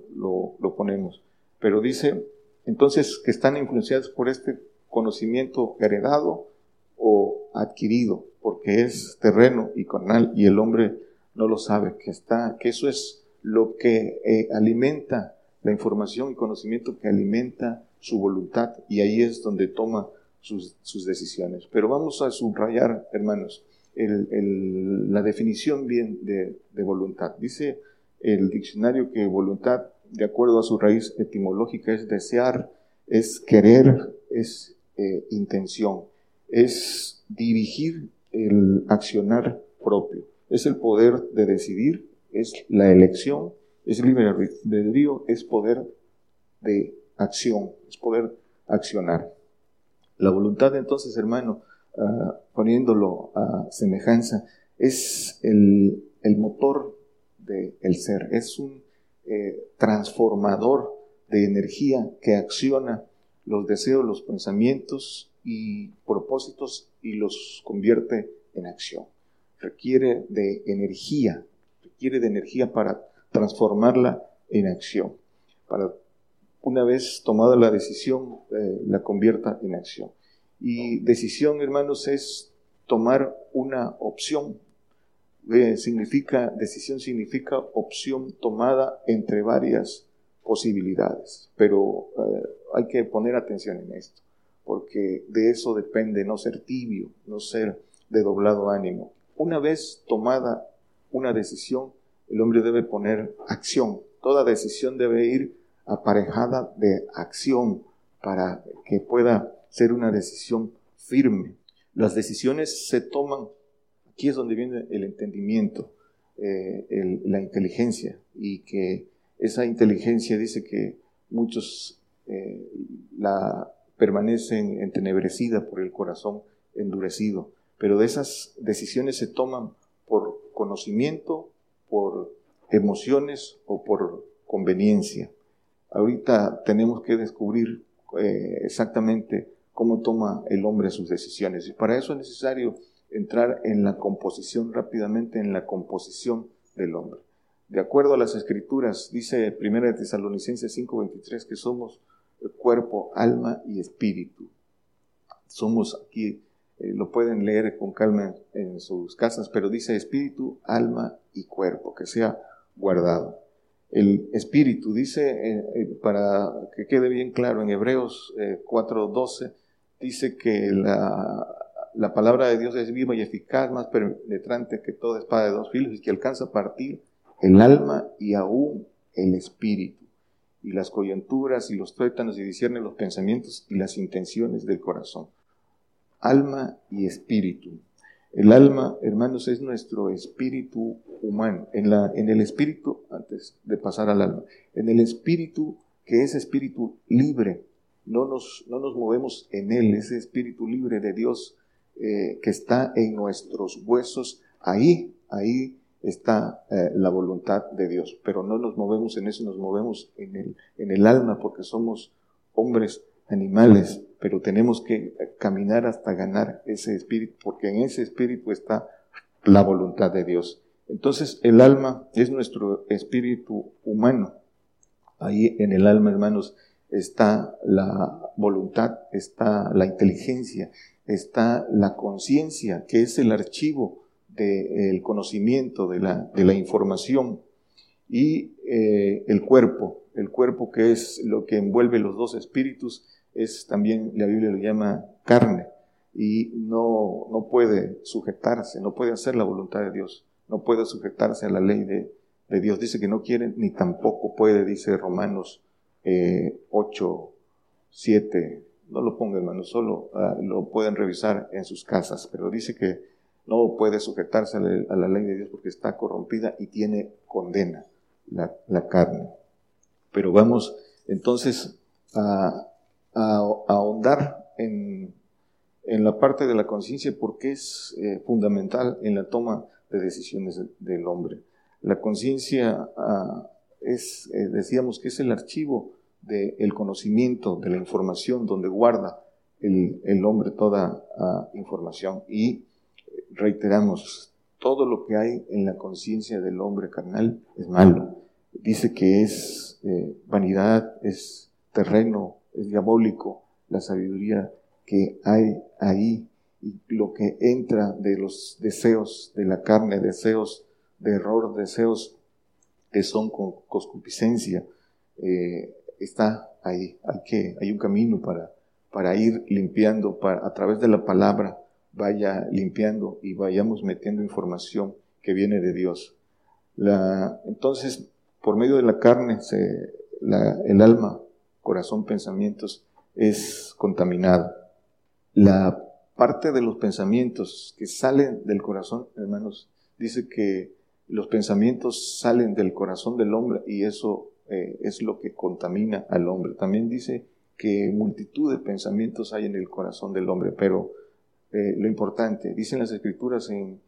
lo, ponemos, pero dice entonces que están influenciados por este conocimiento heredado o adquirido, porque es terreno y carnal y el hombre no lo sabe, que está, que eso es lo que eh, alimenta la información y conocimiento que alimenta su voluntad y ahí es donde toma sus, decisiones. Pero vamos a subrayar, hermanos, la definición bien de, voluntad. Dice el diccionario que voluntad, de acuerdo a su raíz etimológica, es desear, es querer, es eh, intención, es dirigir el accionar propio, es el poder de decidir, es la elección, es libre albedrío, es poder de acción, es poder accionar. La voluntad entonces, hermano, Ah, poniéndolo a semejanza, es el, motor del ser, es un eh, transformador de energía que acciona los deseos, los pensamientos y propósitos y los convierte en acción. Requiere de energía, requiere de energía para transformarla en acción, para una vez tomada la decisión, eh, la convierta en acción. Y decisión, hermanos, es tomar una opción. Eh, significa, decisión significa opción tomada entre varias posibilidades. Pero eh, hay que poner atención en esto, porque de eso depende no ser tibio, no ser de doblado ánimo. Una vez tomada una decisión, el hombre debe poner acción. Toda decisión debe ir aparejada de acción para que pueda ser una decisión firme. Las decisiones se toman, aquí es donde viene el entendimiento, eh, la inteligencia, y que esa inteligencia dice que muchos eh, la permanecen entenebrecida por el corazón endurecido, pero de esas decisiones se toman por conocimiento, por emociones o por conveniencia. Ahorita tenemos que descubrir eh, exactamente cómo toma el hombre sus decisiones y para eso es necesario entrar en la composición rápidamente, en la composición del hombre. De acuerdo a las escrituras, dice 1 Tesalonicenses 5:23 que somos cuerpo, alma y espíritu. Somos aquí, eh, lo pueden leer con calma en, sus casas, pero dice espíritu, alma y cuerpo, que sea guardado. El espíritu dice, eh, eh, para que quede bien claro, en Hebreos 4:12, dice que la, la palabra de Dios es viva y eficaz, más penetrante que toda espada de dos filos y que alcanza a partir el alma y aún el espíritu y las coyunturas y los tuétanos y discierne los pensamientos y las intenciones del corazón. Alma y espíritu. El alma, hermanos, es nuestro espíritu humano. En, la, en el espíritu, antes de pasar al alma, en el espíritu que es espíritu libre, no nos, no nos movemos en él, ese espíritu libre de Dios eh, que está en nuestros huesos, ahí, ahí está eh, la voluntad de Dios. Pero no nos movemos en eso, nos movemos en el, en el alma porque somos hombres animales, pero tenemos que caminar hasta ganar ese espíritu, porque en ese espíritu está la voluntad de Dios. Entonces el alma es nuestro espíritu humano. Ahí en el alma, hermanos, está la voluntad, está la inteligencia, está la conciencia, que es el archivo del conocimiento, de la, de la, información, y eh, el cuerpo, el cuerpo que es lo que envuelve los dos espíritus, es también, la Biblia lo llama carne, y no, no puede sujetarse, no puede hacer la voluntad de Dios, no puede sujetarse a la ley de, de Dios. Dice que no quiere ni tampoco puede, dice Romanos eh, 8, 7, no lo ponga hermano, solo ah, lo pueden revisar en sus casas, pero dice que no puede sujetarse a la, ley de Dios porque está corrompida y tiene condena la, carne. Pero vamos entonces a, ahondar en, la parte de la conciencia porque es eh, fundamental en la toma de decisiones del hombre. La conciencia ah, es, eh, decíamos que es el archivo del conocimiento, de la información, donde guarda el, hombre toda ah, información. Y reiteramos, todo lo que hay en la conciencia del hombre carnal es malo. Dice que es eh, vanidad, es terreno, es diabólico la sabiduría que hay ahí y lo que entra de los deseos de la carne, deseos de error, deseos que son con concupiscencia, eh, está ahí. Hay, hay un camino para, para ir limpiando para, a través de la palabra vaya limpiando y vayamos metiendo información que viene de Dios. Entonces, por medio de la carne, se, el alma, corazón, pensamientos, es contaminada. La parte de los pensamientos que salen del corazón, hermanos, dice que los pensamientos salen del corazón del hombre y eso eh, es lo que contamina al hombre. También dice que multitud de pensamientos hay en el corazón del hombre, pero eh, lo importante. Dicen las escrituras en,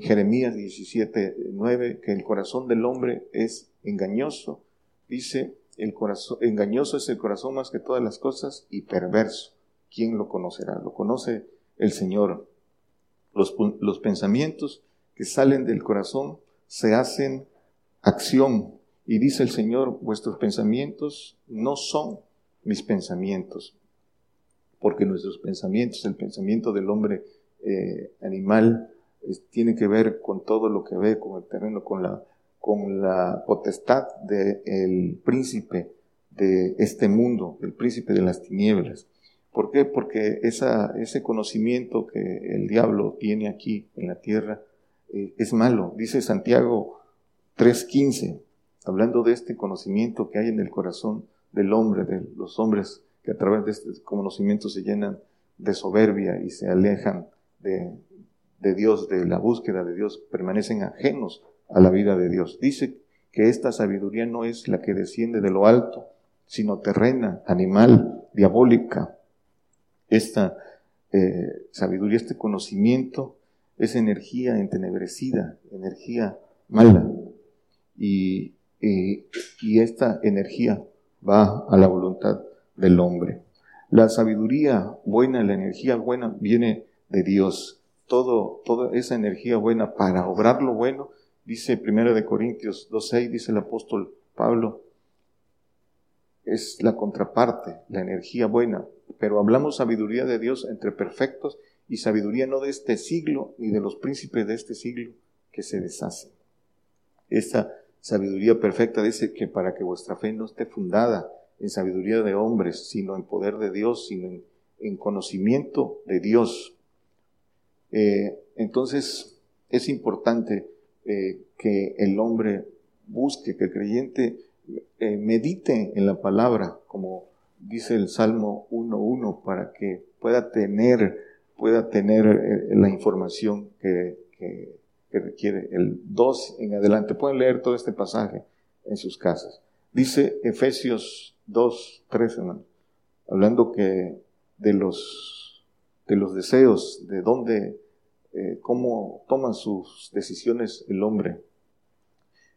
Jeremías 17, 9, que el corazón del hombre es engañoso. Dice, el corazón, engañoso es el corazón más que todas las cosas y perverso. ¿Quién lo conocerá? Lo conoce el Señor. Los, los pensamientos que salen del corazón se hacen acción. Y dice el Señor, vuestros pensamientos no son mis pensamientos, porque nuestros pensamientos, el pensamiento del hombre eh, animal, tiene que ver con todo lo que ve, con el terreno, con la, con la potestad del príncipe de este mundo, el príncipe de las tinieblas. ¿Por qué? Porque ese conocimiento que el diablo tiene aquí en la tierra eh, es malo. Dice Santiago 3.15, hablando de este conocimiento que hay en el corazón del hombre, de los hombres que a través de este conocimiento se llenan de soberbia y se alejan de, Dios, de la búsqueda de Dios, permanecen ajenos a la vida de Dios. Dice que esta sabiduría no es la que desciende de lo alto, sino terrena, animal, diabólica. Esta eh, sabiduría, este conocimiento, es energía entenebrecida, energía mala. Y, y esta energía va a la voluntad del hombre. La sabiduría buena, la energía buena viene de Dios. Todo, toda esa energía buena para obrar lo bueno, dice 1 de Corintios 2.6, dice el apóstol Pablo, es la contraparte, la energía buena. Pero hablamos sabiduría de Dios entre perfectos y sabiduría no de este siglo ni de los príncipes de este siglo que se deshacen. Esta sabiduría perfecta dice que para que vuestra fe no esté fundada en sabiduría de hombres, sino en poder de Dios, sino en, conocimiento de Dios. Eh, entonces es importante eh, que el hombre busque, que el creyente eh, medite en la palabra, como dice el Salmo 1.1, para que pueda tener, pueda tener la información que, que requiere. El 2 en adelante, pueden leer todo este pasaje en sus casas. Dice Efesios 2, 3, hermano, hablando que de los, de los deseos, de dónde, eh, cómo toman sus decisiones el hombre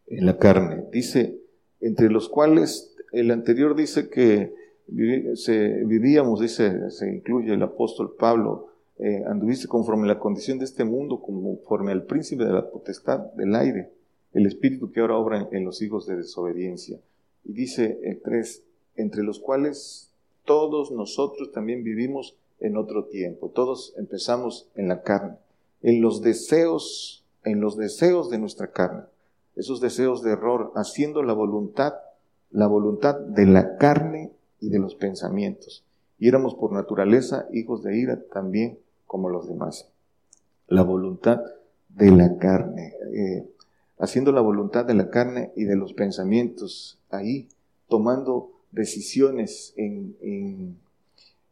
en la carne. Dice, entre los cuales, el anterior dice que se, vivíamos, dice, se incluye el apóstol Pablo, eh, anduviste conforme a la condición de este mundo, conforme al príncipe de la potestad del aire, el espíritu que ahora obra en, los hijos de desobediencia. Y dice el 3, entre los cuales todos nosotros también vivimos en otro tiempo. Todos empezamos en la carne, en los deseos, en los deseos de nuestra carne, esos deseos de error, haciendo la voluntad, la voluntad de la carne y de los pensamientos. Y éramos por naturaleza hijos de ira también como los demás. La voluntad de la carne, eh, haciendo la voluntad de la carne y de los pensamientos, ahí tomando decisiones, en,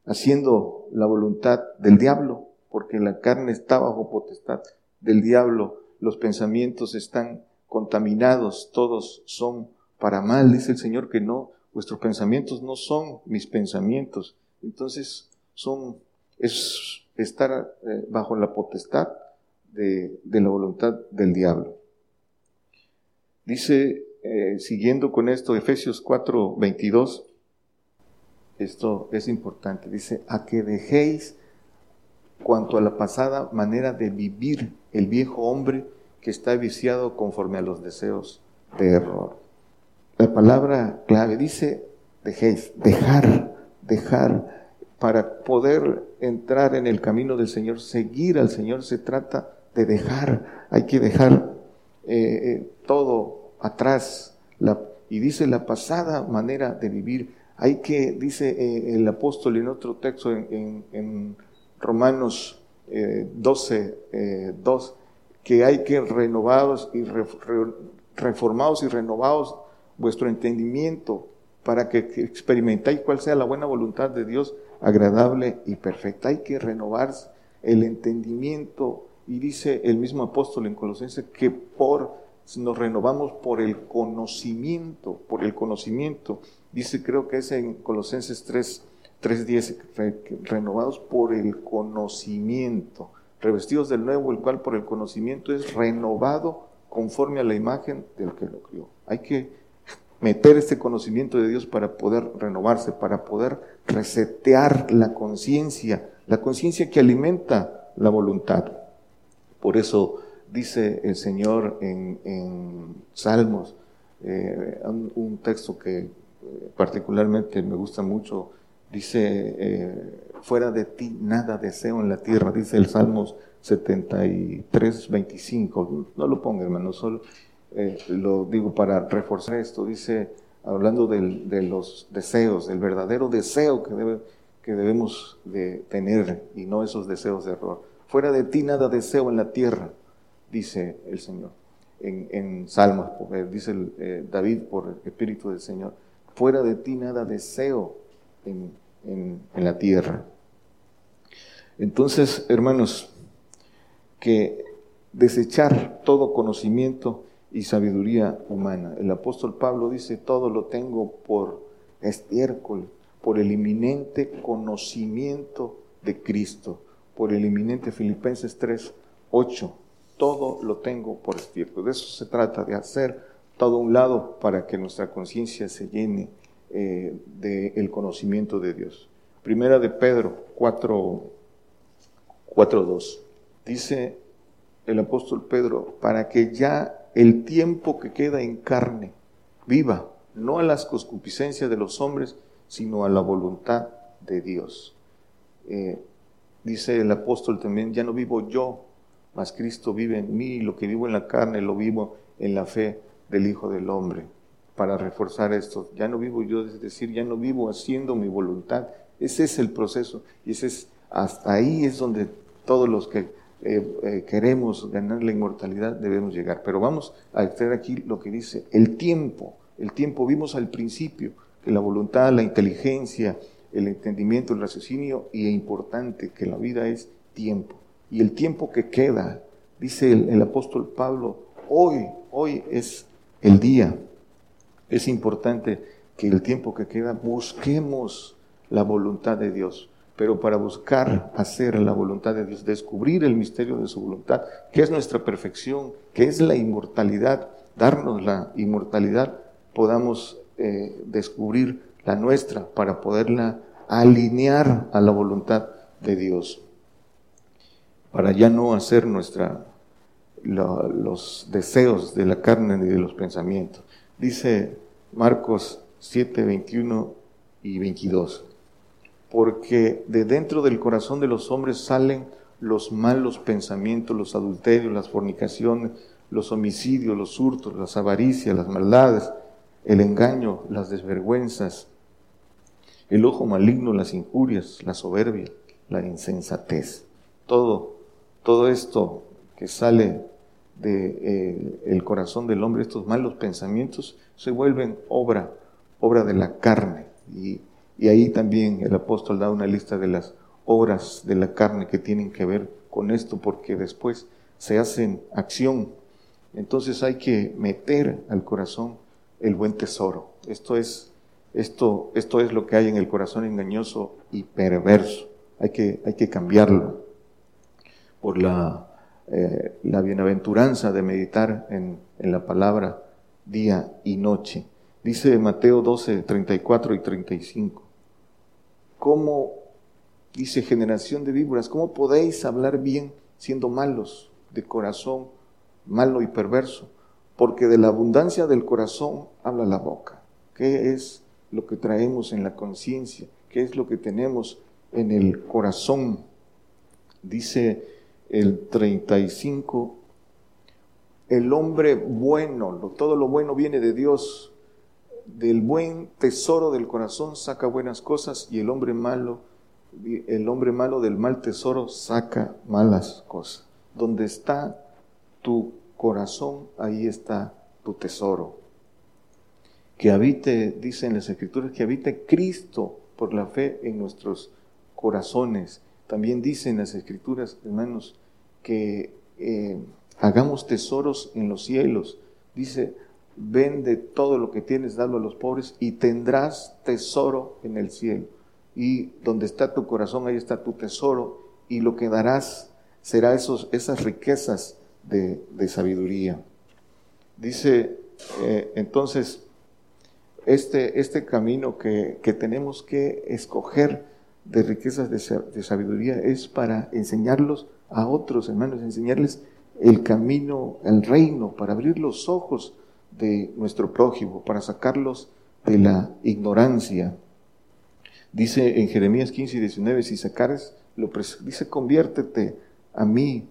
haciendo la voluntad del diablo, porque la carne está bajo potestad del diablo, los pensamientos están contaminados, todos son para mal, dice el Señor que no, vuestros pensamientos no son mis pensamientos, entonces son, es estar eh, bajo la potestad de, de la voluntad del diablo. Dice eh, siguiendo con esto, Efesios 4, 22, esto es importante, dice, a que dejéis cuanto a la pasada manera de vivir el viejo hombre que está viciado conforme a los deseos de error. La palabra clave dice, dejéis, dejar, dejar, para poder entrar en el camino del Señor, seguir al Señor, se trata de dejar, hay que dejar eh, eh, todo atrás. Y dice la pasada manera de vivir. Hay que, dice eh, el apóstol en otro texto en, Romanos 12, 2, eh, que hay que renovados y reformados y renovados vuestro entendimiento para que experimentéis cuál sea la buena voluntad de Dios agradable y perfecta. Hay que renovar el entendimiento y dice el mismo apóstol en Colosenses que por nos renovamos por el conocimiento, por el conocimiento. Dice, creo que es en Colosenses 3, 3.10, renovados por el conocimiento, revestidos del nuevo, el cual por el conocimiento es renovado conforme a la imagen del que lo crió. Hay que meter este conocimiento de Dios para poder renovarse, para poder resetear la conciencia, la conciencia que alimenta la voluntad. Por eso dice el Señor en, Salmos, eh, un, texto que eh, particularmente me gusta mucho, dice, eh, fuera de ti nada deseo en la tierra, dice el Salmos 73, 25, no lo ponga hermano, solo lo digo para reforzar esto, dice, hablando de los deseos, el verdadero deseo que, debe, que debemos de tener y no esos deseos de error. Fuera de ti nada deseo en la tierra dice el Señor. En, Salmos, dice eh, David por el Espíritu del Señor, fuera de ti nada deseo en, en, en la tierra. Entonces, hermanos, que desechar todo conocimiento y sabiduría humana. El apóstol Pablo dice, todo lo tengo por estiércol, por el inminente conocimiento de Cristo, por el inminente Filipenses 3, 8. Todo lo tengo por estiércol. De eso se trata, de hacer todo un lado para que nuestra conciencia se llene eh, del conocimiento de Dios. Primera de Pedro 4, 4, 2. Dice el apóstol Pedro, para que ya el tiempo que queda en carne viva, no a las concupiscencias de los hombres, sino a la voluntad de Dios. Eh, dice el apóstol también, ya no vivo yo, mas Cristo vive en mí, y lo que vivo en la carne lo vivo en la fe del Hijo del Hombre. Para reforzar esto, ya no vivo yo, es decir, ya no vivo haciendo mi voluntad. Ese es el proceso y ese es, hasta ahí es donde todos los que eh, eh, queremos ganar la inmortalidad, debemos llegar. Pero vamos a extraer aquí lo que dice el tiempo. El tiempo, vimos al principio que la voluntad, la inteligencia, el entendimiento, el raciocinio, y es importante que la vida es tiempo. Y el tiempo que queda, dice el, apóstol Pablo, hoy, hoy es el día. Es importante que el tiempo que queda busquemos la voluntad de Dios pero para buscar hacer la voluntad de Dios, descubrir el misterio de su voluntad, que es nuestra perfección, que es la inmortalidad, darnos la inmortalidad, podamos eh, descubrir la nuestra para poderla alinear a la voluntad de Dios, para ya no hacer nuestra, los deseos de la carne ni de los pensamientos. Dice Marcos 7, 21 y 22 porque de dentro del corazón de los hombres salen los malos pensamientos, los adulterios, las fornicaciones, los homicidios, los hurtos, las avaricias, las maldades, el engaño, las desvergüenzas, el ojo maligno, las injurias, la soberbia, la insensatez. Todo, todo esto que sale del de, eh, corazón del hombre, estos malos pensamientos, se vuelven obra, obra de la carne. Y y ahí también el apóstol da una lista de las obras de la carne que tienen que ver con esto, porque después se hacen acción. Entonces hay que meter al corazón el buen tesoro. Esto es, esto, esto es lo que hay en el corazón engañoso y perverso. Hay que, hay que cambiarlo por la, eh, la bienaventuranza de meditar en, en la palabra día y noche. Dice Mateo 12, 34 y 35 cómo, dice generación de víboras, cómo podéis hablar bien siendo malos de corazón, malo y perverso, porque de la abundancia del corazón habla la boca. ¿Qué es lo que traemos en la conciencia? ¿Qué es lo que tenemos en el corazón? Dice el 35, el hombre bueno, todo lo bueno viene de Dios, del buen tesoro del corazón saca buenas cosas y el hombre malo, el hombre malo del mal tesoro saca malas cosas. Donde está tu corazón, ahí está tu tesoro. Que habite, dicen las escrituras, que habite Cristo por la fe en nuestros corazones. También dicen las escrituras, hermanos, que eh, hagamos tesoros en los cielos. Dice, vende todo lo que tienes, dalo a los pobres y tendrás tesoro en el cielo. Y donde está tu corazón, ahí está tu tesoro y lo que darás será esos, esas riquezas de, sabiduría. Dice eh, entonces, este, este camino que, tenemos que escoger de riquezas de, sabiduría es para enseñarlos a otros hermanos, enseñarles el camino, el reino, para abrir los ojos de nuestro prójimo, para sacarlos de la ignorancia. Dice en Jeremías 15 y 19, si sacares, lo dice, conviértete a mí.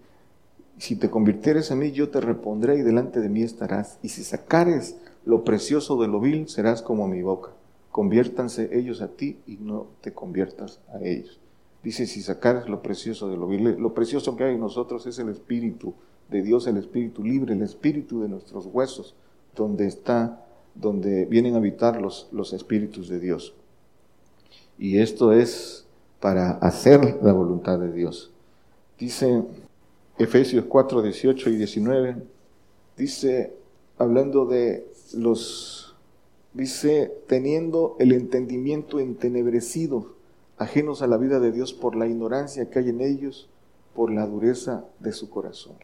Si te convirtieres a mí, yo te repondré y delante de mí estarás. Y si sacares lo precioso de lo vil, serás como mi boca. Conviértanse ellos a ti y no te conviertas a ellos. Dice, si sacares lo precioso de lo vil, lo precioso que hay en nosotros es el Espíritu de Dios, el Espíritu libre, el Espíritu de nuestros huesos donde está, donde vienen a habitar los, los espíritus de Dios. Y esto es para hacer la voluntad de Dios. Dice Efesios 4, 18 y 19, dice, hablando de los, dice, teniendo el entendimiento entenebrecido, ajenos a la vida de Dios por la ignorancia que hay en ellos, por la dureza de su corazón.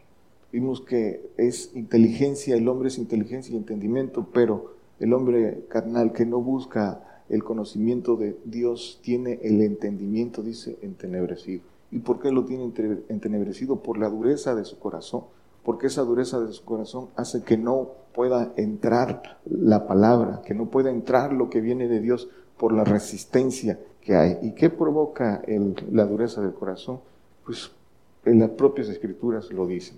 Vimos que es inteligencia, el hombre es inteligencia y entendimiento, pero el hombre carnal que no busca el conocimiento de Dios tiene el entendimiento, dice, entenebrecido. ¿Y por qué lo tiene entenebrecido? Por la dureza de su corazón. Porque esa dureza de su corazón hace que no pueda entrar la palabra, que no pueda entrar lo que viene de Dios por la resistencia que hay. ¿Y qué provoca la dureza del corazón? Pues en las propias escrituras lo dicen.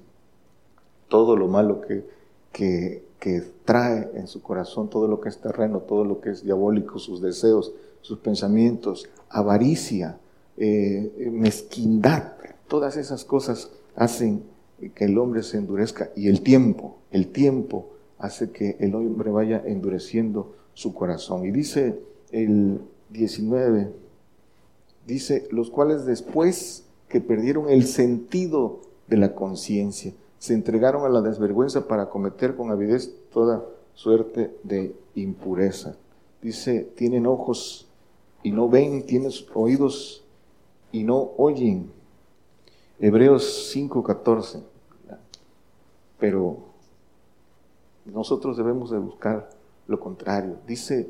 Todo lo malo que, que, que trae en su corazón, todo lo que es terreno, todo lo que es diabólico, sus deseos, sus pensamientos, avaricia, eh, mezquindad, todas esas cosas hacen que el hombre se endurezca y el tiempo, el tiempo hace que el hombre vaya endureciendo su corazón. Y dice el 19, dice, los cuales después que perdieron el sentido de la conciencia, se entregaron a la desvergüenza para cometer con avidez toda suerte de impureza. Dice, tienen ojos y no ven, tienen oídos y no oyen. Hebreos 5:14. Pero nosotros debemos de buscar lo contrario. Dice,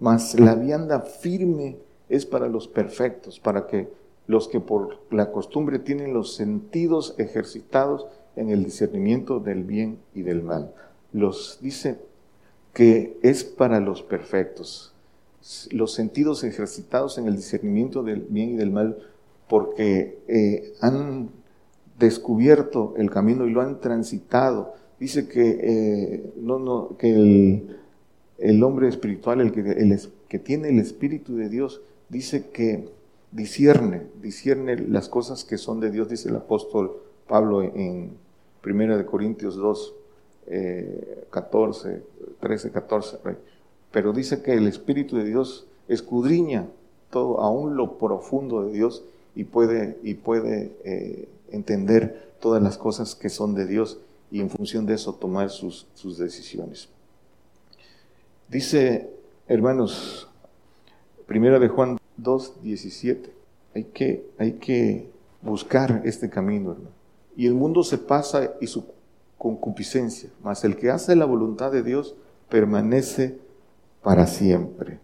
mas la vianda firme es para los perfectos, para que los que por la costumbre tienen los sentidos ejercitados en el discernimiento del bien y del mal. Los dice que es para los perfectos, los sentidos ejercitados en el discernimiento del bien y del mal porque eh, han descubierto el camino y lo han transitado. Dice que, eh, no, que el, hombre espiritual, el que, tiene el Espíritu de Dios, dice que discierne, las cosas que son de Dios, dice el apóstol Pablo en 1 Corintios 2, 14, 13, 14. Pero dice que el Espíritu de Dios escudriña todo, aún lo profundo de Dios, y puede, y puede eh, entender todas las cosas que son de Dios y en función de eso tomar sus, sus decisiones. Dice, hermanos, primera de Juan 2, 17, hay que, hay que buscar este camino, hermano. Y el mundo se pasa y su concupiscencia, mas el que hace la voluntad de Dios permanece para siempre.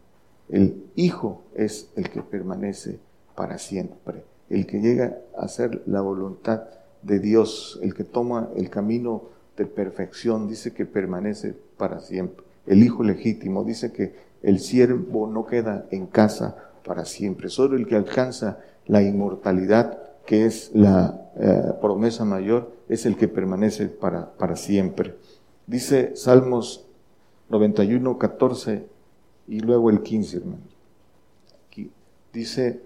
El Hijo es el que permanece para siempre. El que llega a hacer la voluntad de Dios, el que toma el camino de perfección, dice que permanece para siempre. El hijo legítimo dice que el siervo no queda en casa para siempre. Solo el que alcanza la inmortalidad, que es la eh, promesa mayor, es el que permanece para, para siempre. Dice Salmos 91, 14 y luego el 15, hermano. Aquí dice,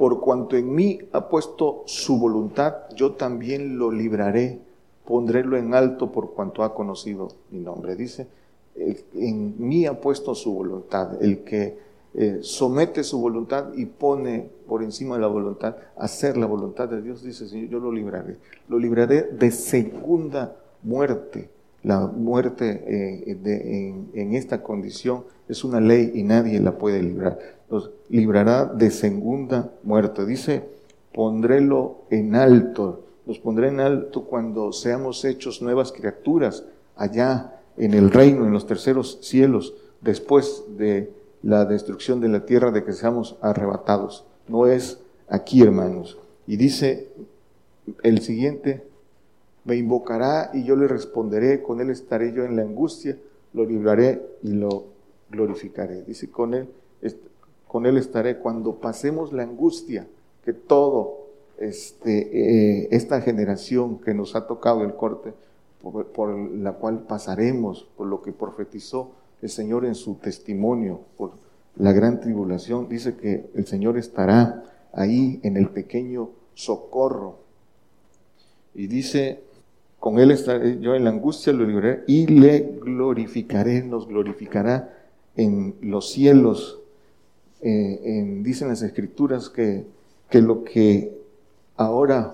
por cuanto en mí ha puesto su voluntad, yo también lo libraré, pondrélo en alto por cuanto ha conocido mi nombre. Dice, en mí ha puesto su voluntad, el que eh, somete su voluntad y pone por encima de la voluntad, hacer la voluntad de Dios, dice Señor, yo lo libraré. Lo libraré de segunda muerte. La muerte eh, en esta condición es una ley y nadie la puede librar los librará de segunda muerte. Dice, pondrélo en alto, los pondré en alto cuando seamos hechos nuevas criaturas allá en el reino, en los terceros cielos, después de la destrucción de la tierra, de que seamos arrebatados. No es aquí, hermanos. Y dice el siguiente, me invocará y yo le responderé, con él estaré yo en la angustia, lo libraré y lo glorificaré. Dice, con él con Él estaré cuando pasemos la angustia que todo este, eh, esta generación que nos ha tocado el corte, por, la cual pasaremos, por lo que profetizó el Señor en su testimonio, por la gran tribulación, dice que el Señor estará ahí en el pequeño socorro. Y dice, con Él estaré yo en la angustia, lo libraré y le glorificaré, nos glorificará en los cielos eh, en- dicen las escrituras que, que lo que ahora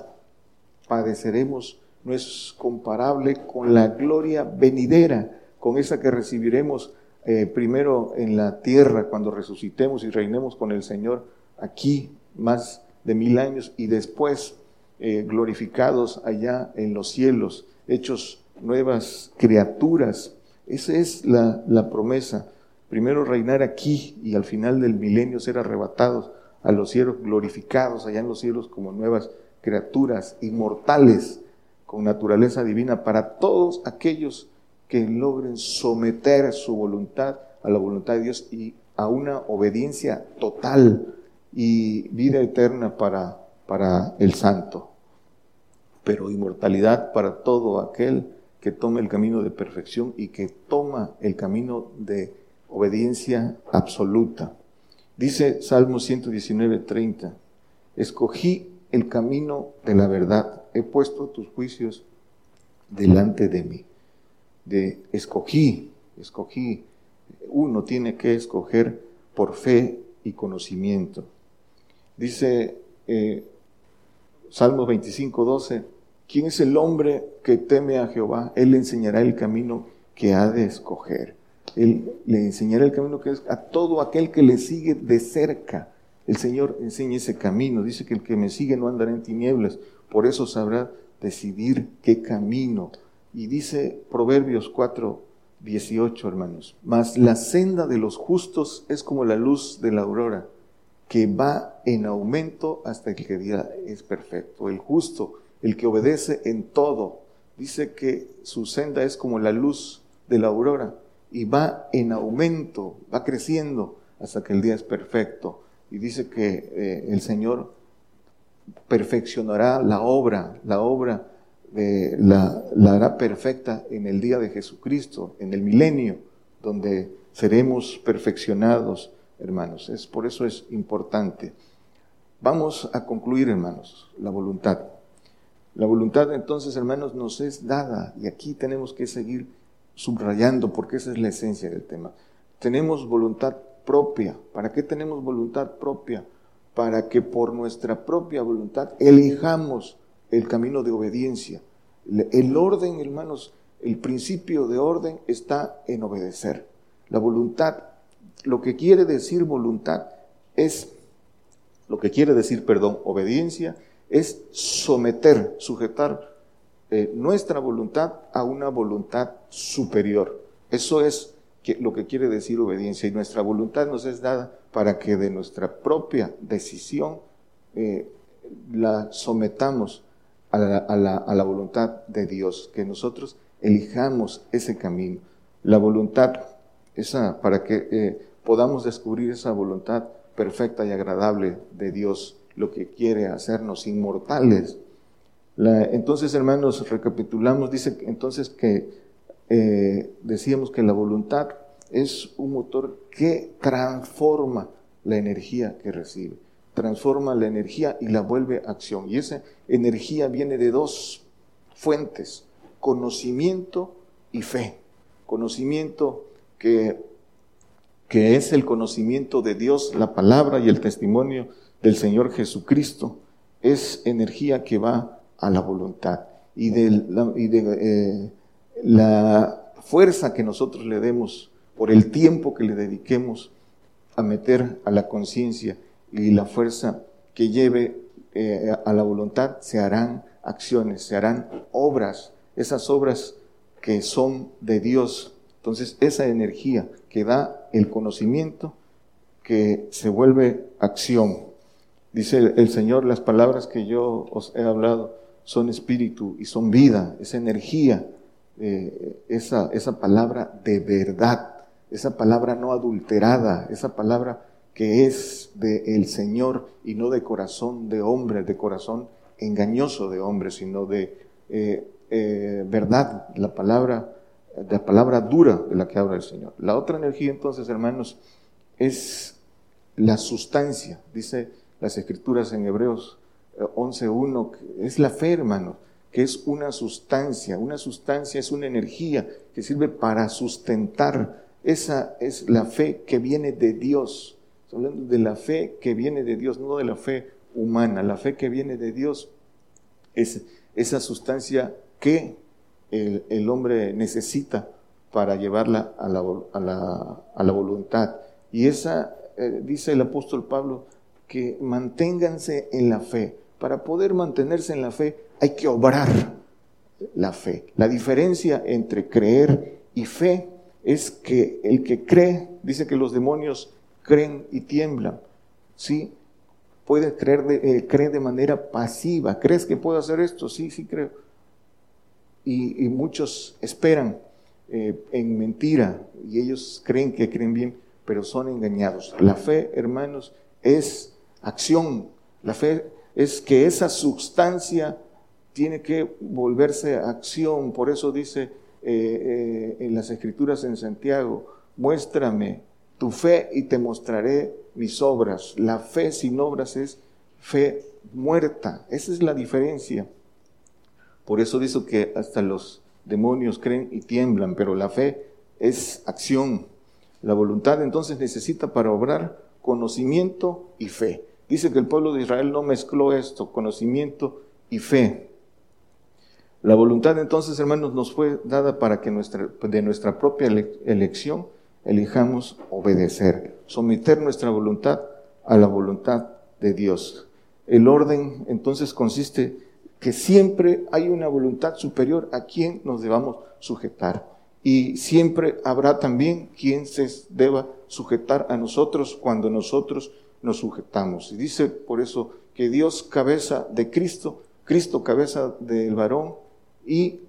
padeceremos no es comparable con la gloria venidera, con esa que recibiremos eh, primero en la tierra cuando resucitemos y reinemos con el Señor aquí más de mil años y después eh, glorificados allá en los cielos, hechos nuevas criaturas. Esa es la, la promesa. Primero reinar aquí y al final del milenio ser arrebatados a los cielos glorificados allá en los cielos como nuevas criaturas inmortales con naturaleza divina para todos aquellos que logren someter su voluntad a la voluntad de Dios y a una obediencia total y vida eterna para, para el santo, pero inmortalidad para todo aquel que toma el camino de perfección y que toma el camino de obediencia absoluta. Dice Salmo 119, 30, escogí el camino de la verdad, he puesto tus juicios delante de mí. De escogí, escogí, uno tiene que escoger por fe y conocimiento. Dice eh, Salmo 25, 12, ¿quién es el hombre que teme a Jehová? Él le enseñará el camino que ha de escoger. Él le enseñará el camino que es a todo aquel que le sigue de cerca. El Señor enseña ese camino. Dice que el que me sigue no andará en tinieblas. Por eso sabrá decidir qué camino. Y dice Proverbios 4, 18, hermanos. Mas la senda de los justos es como la luz de la aurora, que va en aumento hasta que el día es perfecto. El justo, el que obedece en todo, dice que su senda es como la luz de la aurora y va en aumento, va creciendo hasta que el día es perfecto. Y dice que eh, el Señor perfeccionará la obra, la obra de la, la hará perfecta en el día de Jesucristo, en el milenio, donde seremos perfeccionados, hermanos. Es, por eso es importante. Vamos a concluir, hermanos, la voluntad. La voluntad entonces, hermanos, nos es dada y aquí tenemos que seguir subrayando porque esa es la esencia del tema. Tenemos voluntad propia. ¿Para qué tenemos voluntad propia? Para que por nuestra propia voluntad elijamos el camino de obediencia. El orden, hermanos, el principio de orden está en obedecer. La voluntad, lo que quiere decir voluntad es, lo que quiere decir, perdón, obediencia, es someter, sujetar eh, nuestra voluntad a una voluntad superior. Eso es que, lo que quiere decir obediencia. Y nuestra voluntad nos es dada para que de nuestra propia decisión eh, la sometamos a la, voluntad de Dios, que nosotros elijamos ese camino. La voluntad, esa, para que eh, podamos descubrir esa voluntad perfecta y agradable de Dios, lo que quiere hacernos inmortales. Entonces, hermanos, recapitulamos, dice entonces que eh, decíamos que la voluntad es un motor que transforma la energía que recibe, transforma la energía y la vuelve acción. Y esa energía viene de dos fuentes, conocimiento y fe. Conocimiento que, que es el conocimiento de Dios, la palabra y el testimonio del Señor Jesucristo, es energía que va a la voluntad y de, eh, la fuerza que nosotros le demos por el tiempo que le dediquemos a meter a la conciencia y la fuerza que lleve eh, a la voluntad, se harán acciones, se harán obras, esas obras que son de Dios. Entonces, esa energía que da el conocimiento, que se vuelve acción. Dice el Señor, las palabras que yo os he hablado son espíritu y son vida, esa energía, eh, esa, esa palabra de verdad, esa palabra no adulterada, esa palabra que es del el Señor y no de corazón de hombre, de corazón engañoso de hombre, sino de eh, eh, verdad, la palabra, la palabra dura de la que habla el Señor. La otra energía entonces, hermanos, es la sustancia, dice las escrituras en Hebreos 11.1, es la fe, hermano, que es una sustancia, una sustancia es una energía que sirve para sustentar esa es la fe que viene de Dios. hablando de la fe que viene de Dios, no de la fe humana. La fe que viene de Dios es esa sustancia que el, hombre necesita para llevarla a la, a la, voluntad. Y esa, eh, dice el apóstol Pablo, que manténganse en la fe. Para poder mantenerse en la fe hay que obrar la fe. La diferencia entre creer y fe es que el que cree, dice que los demonios creen y tiemblan. ¿Sí? Puede creer de, eh, de manera pasiva. ¿Crees que puedo hacer esto? Sí, sí creo. Y, muchos esperan eh, en mentira y ellos creen que creen bien, pero son engañados. La fe, hermanos, es acción. La fe es que esa sustancia tiene que volverse acción. Por eso dice eh, en las escrituras en Santiago, muéstrame tu fe y te mostraré mis obras. La fe sin obras es fe muerta. Esa es la diferencia. Por eso dice que hasta los demonios creen y tiemblan, pero la fe es acción. La voluntad entonces necesita para obrar conocimiento y fe. Dice que el pueblo de Israel no mezcló esto, conocimiento y fe. La voluntad entonces, hermanos, nos fue dada para que de nuestra propia elección elijamos obedecer, someter nuestra voluntad a la voluntad de Dios. El orden entonces consiste que siempre hay una voluntad superior a quien nos debamos sujetar. Y siempre habrá también quien se deba sujetar a nosotros cuando nosotros nos sujetamos. Y dice por eso que Dios cabeza de Cristo, Cristo cabeza del varón y,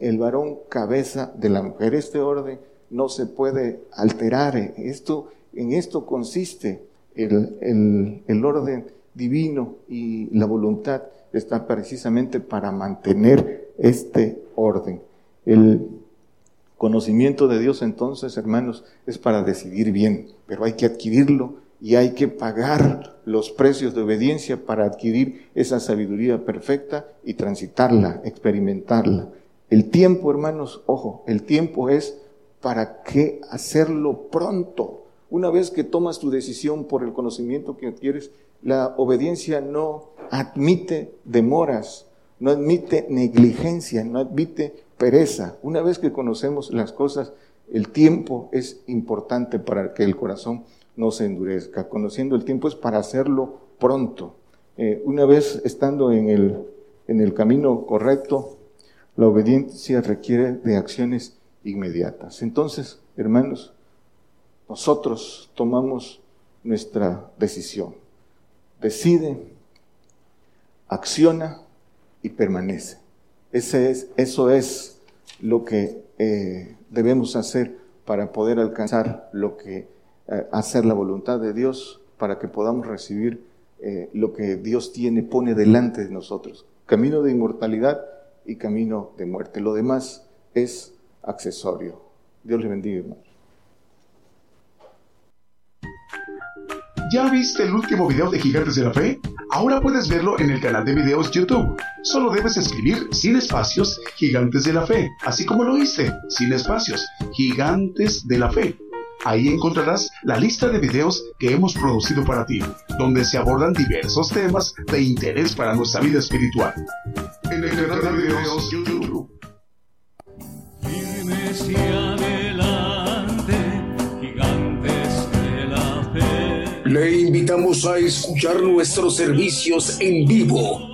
el varón cabeza de la mujer. Este orden no se puede alterar. Esto, en esto consiste el, el, orden divino y la voluntad está precisamente para mantener este orden. El conocimiento de Dios entonces, hermanos, es para decidir bien, pero hay que adquirirlo y hay que pagar los precios de obediencia para adquirir esa sabiduría perfecta y transitarla, experimentarla. El tiempo, hermanos, ojo, el tiempo es ¿para qué hacerlo pronto? Una vez que tomas tu decisión por el conocimiento que adquieres, la obediencia no admite demoras, no admite negligencia, no admite pereza. Una vez que conocemos las cosas, el tiempo es importante para que el corazón no se endurezca. Conociendo el tiempo es para hacerlo pronto. Eh, una vez estando en el, en el camino correcto, la obediencia requiere de acciones inmediatas. Entonces, hermanos, nosotros tomamos nuestra decisión. Decide, acciona y permanece. Ese es, eso es lo que eh, debemos hacer para poder alcanzar lo que, eh, hacer la voluntad de Dios, para que podamos recibir eh, lo que Dios tiene, pone delante de nosotros. Camino de inmortalidad y camino de muerte. Lo demás es accesorio. Dios le bendiga, hermanos. ¿Ya viste el último video de Gigantes de la Fe? Ahora puedes verlo en el canal de videos YouTube. Solo debes escribir sin espacios Gigantes de la Fe, así como lo hice, sin espacios, Gigantes de la Fe. Ahí encontrarás la lista de videos que hemos producido para ti, donde se abordan diversos temas de interés para nuestra vida espiritual. En el canal de videos YouTube adelante, gigantes de la fe. Le invitamos a escuchar nuestros servicios en vivo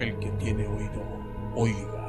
El que tiene oído, oiga.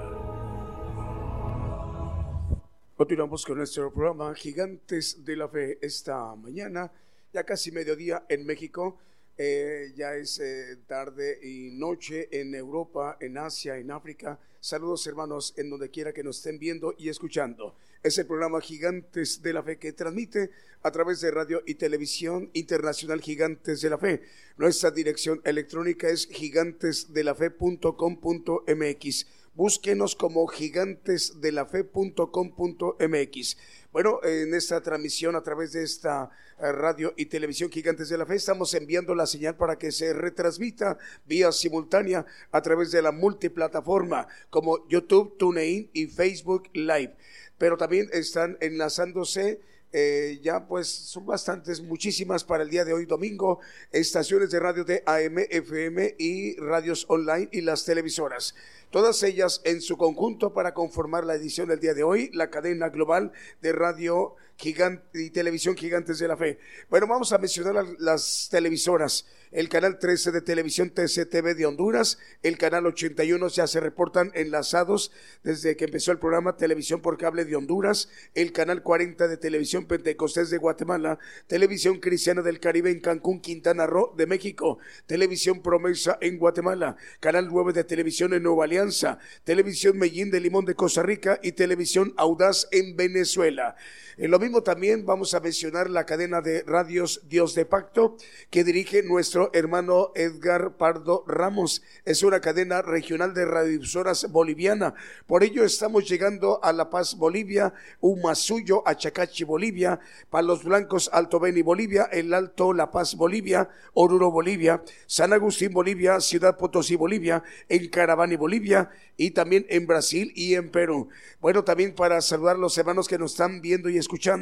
Continuamos con nuestro programa Gigantes de la Fe esta mañana, ya casi mediodía en México. Eh, ya es eh, tarde y noche en Europa, en Asia, en África. Saludos hermanos en donde quiera que nos estén viendo y escuchando. Es el programa Gigantes de la Fe que transmite a través de radio y televisión internacional Gigantes de la Fe. Nuestra dirección electrónica es gigantesdelafe.com.mx. Búsquenos como gigantesdelafe.com.mx. Bueno, en esta transmisión a través de esta eh, radio y televisión Gigantes de la Fe estamos enviando la señal para que se retransmita vía simultánea a través de la multiplataforma como YouTube, TuneIn y Facebook Live. Pero también están enlazándose eh, ya pues son bastantes, muchísimas para el día de hoy domingo, estaciones de radio de AM, FM y radios online y las televisoras. Todas ellas en su conjunto para conformar la edición del día de hoy, la cadena global de radio gigante y televisión gigantes de la fe. Bueno, vamos a mencionar las televisoras el canal 13 de televisión TCTV de Honduras, el canal 81 ya se reportan enlazados desde que empezó el programa Televisión por Cable de Honduras, el canal 40 de televisión Pentecostés de Guatemala, televisión cristiana del Caribe en Cancún, Quintana Roo de México, televisión Promesa en Guatemala, canal 9 de televisión en Nueva Alianza, televisión Mellín de Limón de Costa Rica y televisión Audaz en Venezuela. En lo también vamos a mencionar la cadena de radios Dios de Pacto que dirige nuestro hermano Edgar Pardo Ramos. Es una cadena regional de radiodifusoras boliviana. Por ello estamos llegando a La Paz, Bolivia, Umasuyo, Achacachi, Bolivia, Palos Blancos, Alto Beni, Bolivia, El Alto, La Paz, Bolivia, Oruro, Bolivia, San Agustín, Bolivia, Ciudad Potosí, Bolivia, en Caravani, Bolivia y también en Brasil y en Perú. Bueno, también para saludar a los hermanos que nos están viendo y escuchando.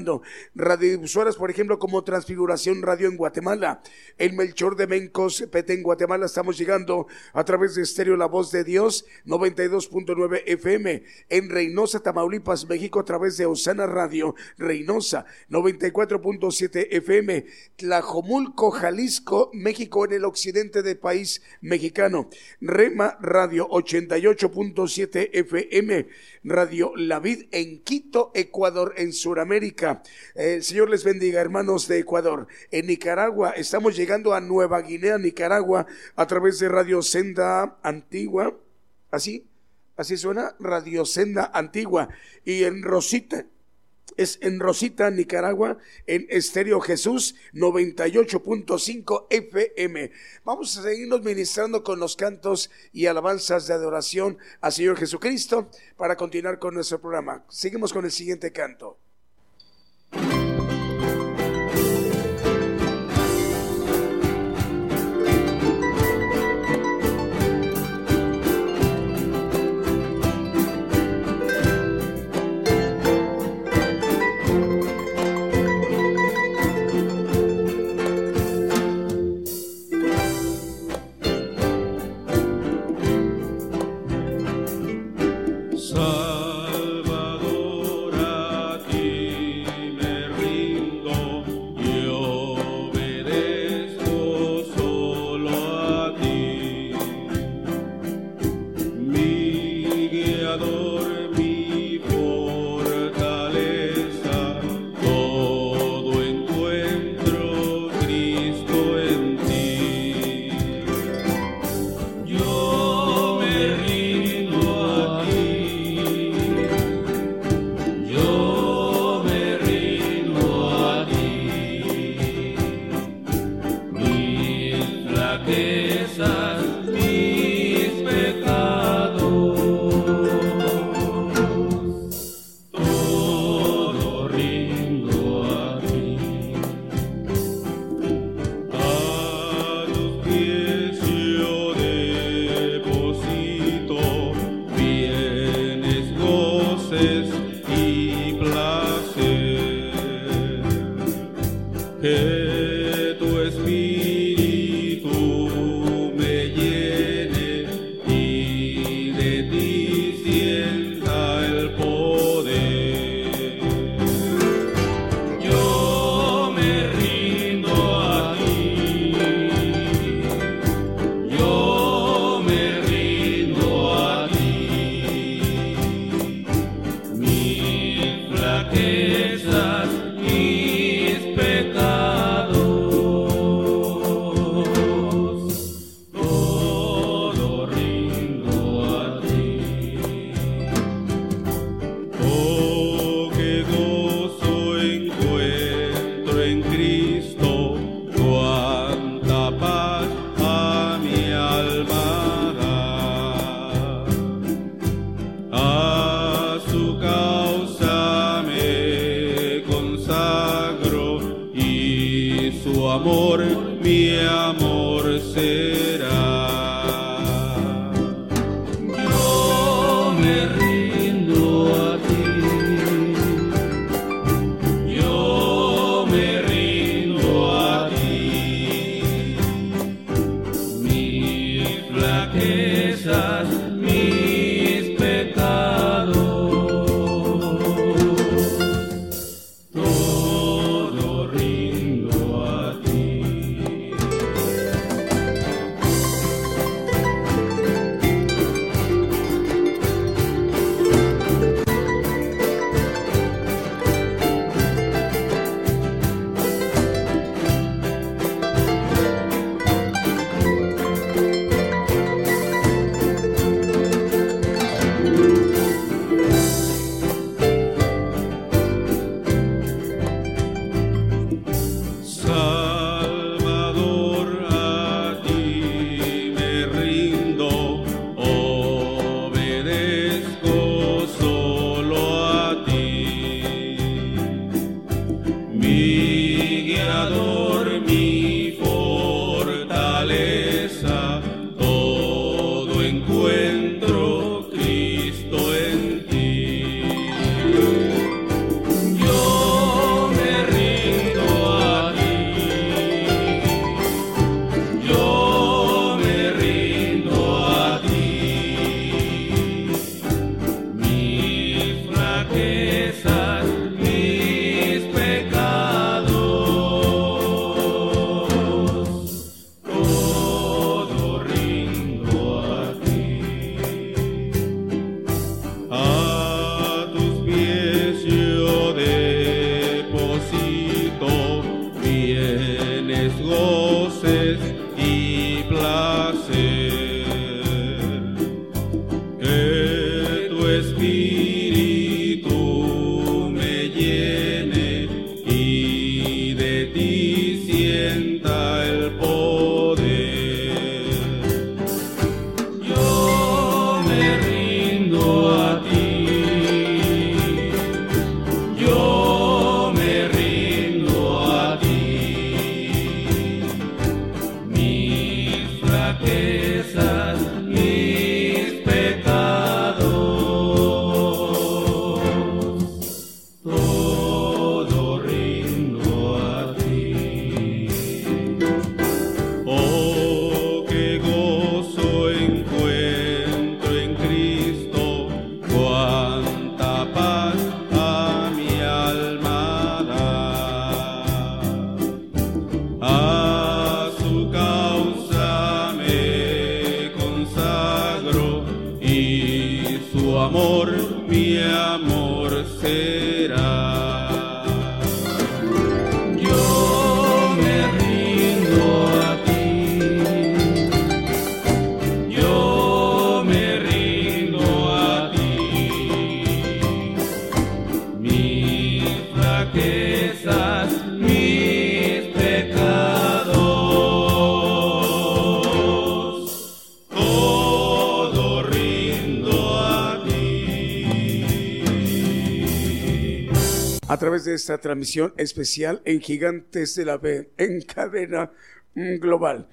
Radiodifusoras, por ejemplo, como Transfiguración Radio en Guatemala, el Melchor de Mencos, PT en Guatemala, estamos llegando a través de Estéreo La Voz de Dios, 92.9 FM, en Reynosa, Tamaulipas, México, a través de Osana Radio, Reynosa, 94.7 FM, Tlajomulco, Jalisco, México, en el occidente del país mexicano, Rema Radio, 88.7 FM, Radio La Vid en Quito, Ecuador, en Sudamérica. El Señor les bendiga, hermanos de Ecuador. En Nicaragua, estamos llegando a Nueva Guinea, Nicaragua, a través de Radio Senda Antigua. ¿Así? ¿Así suena? Radio Senda Antigua. Y en Rosita, es en Rosita, Nicaragua, en Estéreo Jesús 98.5 FM. Vamos a seguirnos ministrando con los cantos y alabanzas de adoración al Señor Jesucristo para continuar con nuestro programa. Seguimos con el siguiente canto. amor mi amor será. A través de esta transmisión especial en Gigantes de la B, en cadena mm, global.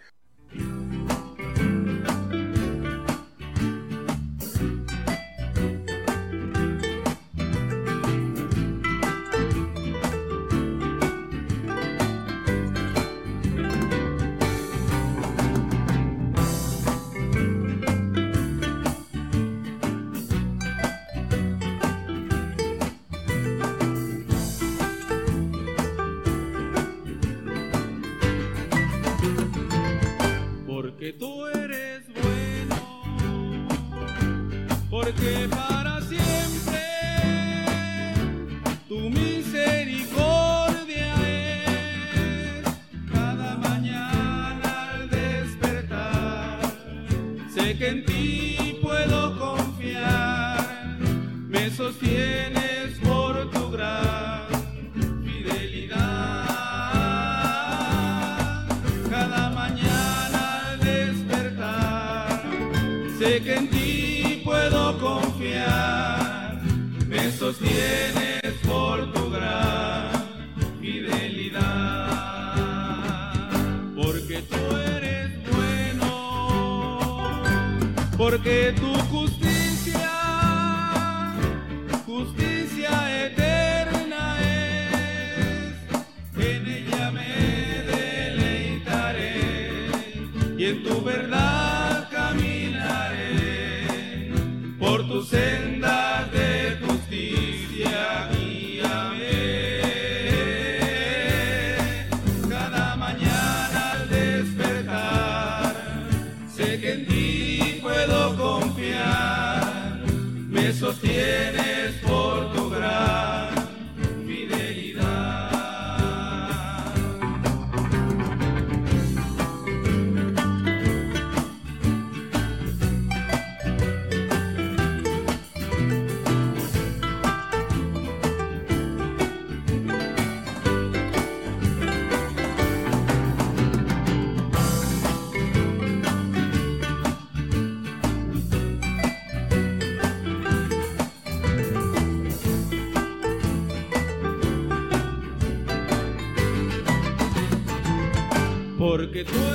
Porque tú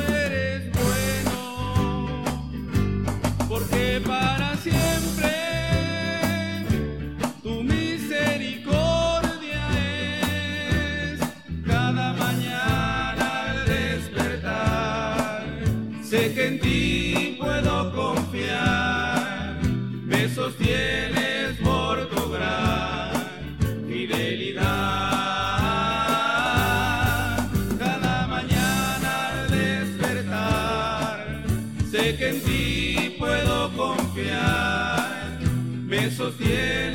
me sostienes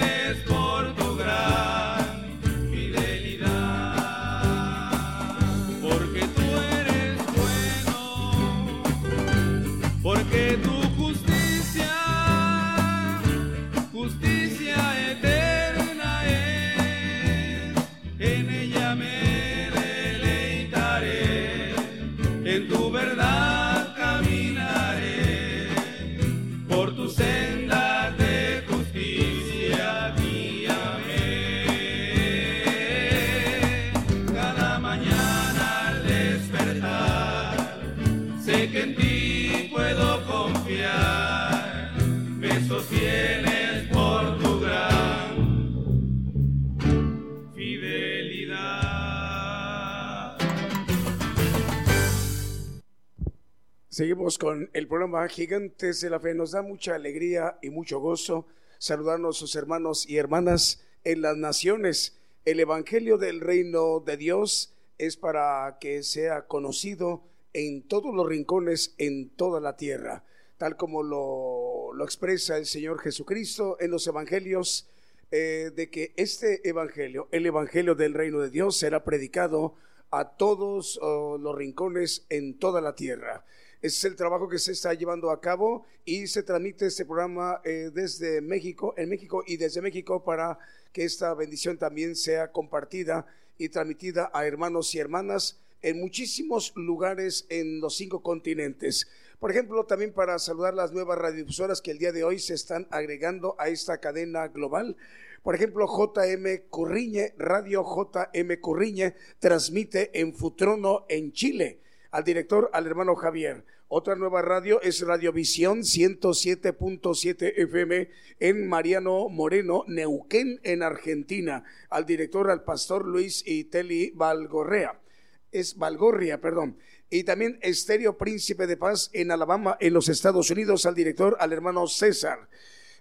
Seguimos con el programa Gigantes de la Fe. Nos da mucha alegría y mucho gozo saludarnos sus hermanos y hermanas en las naciones. El Evangelio del Reino de Dios es para que sea conocido en todos los rincones, en toda la tierra, tal como lo, expresa el Señor Jesucristo en los Evangelios, eh, de que este Evangelio, el Evangelio del Reino de Dios, será predicado a todos oh, los rincones en toda la tierra. Es el trabajo que se está llevando a cabo y se transmite este programa eh, desde México, en México y desde México para que esta bendición también sea compartida y transmitida a hermanos y hermanas en muchísimos lugares en los cinco continentes. Por ejemplo, también para saludar las nuevas radiodifusoras que el día de hoy se están agregando a esta cadena global. Por ejemplo, JM Curriñe, Radio JM Curriñe, transmite en Futrono, en Chile al director, al hermano Javier. Otra nueva radio es Radiovisión 107.7 FM en Mariano Moreno, Neuquén, en Argentina. Al director, al pastor Luis Iteli Valgorrea. Es Valgorria, perdón. Y también Estéreo Príncipe de Paz en Alabama, en los Estados Unidos, al director, al hermano César.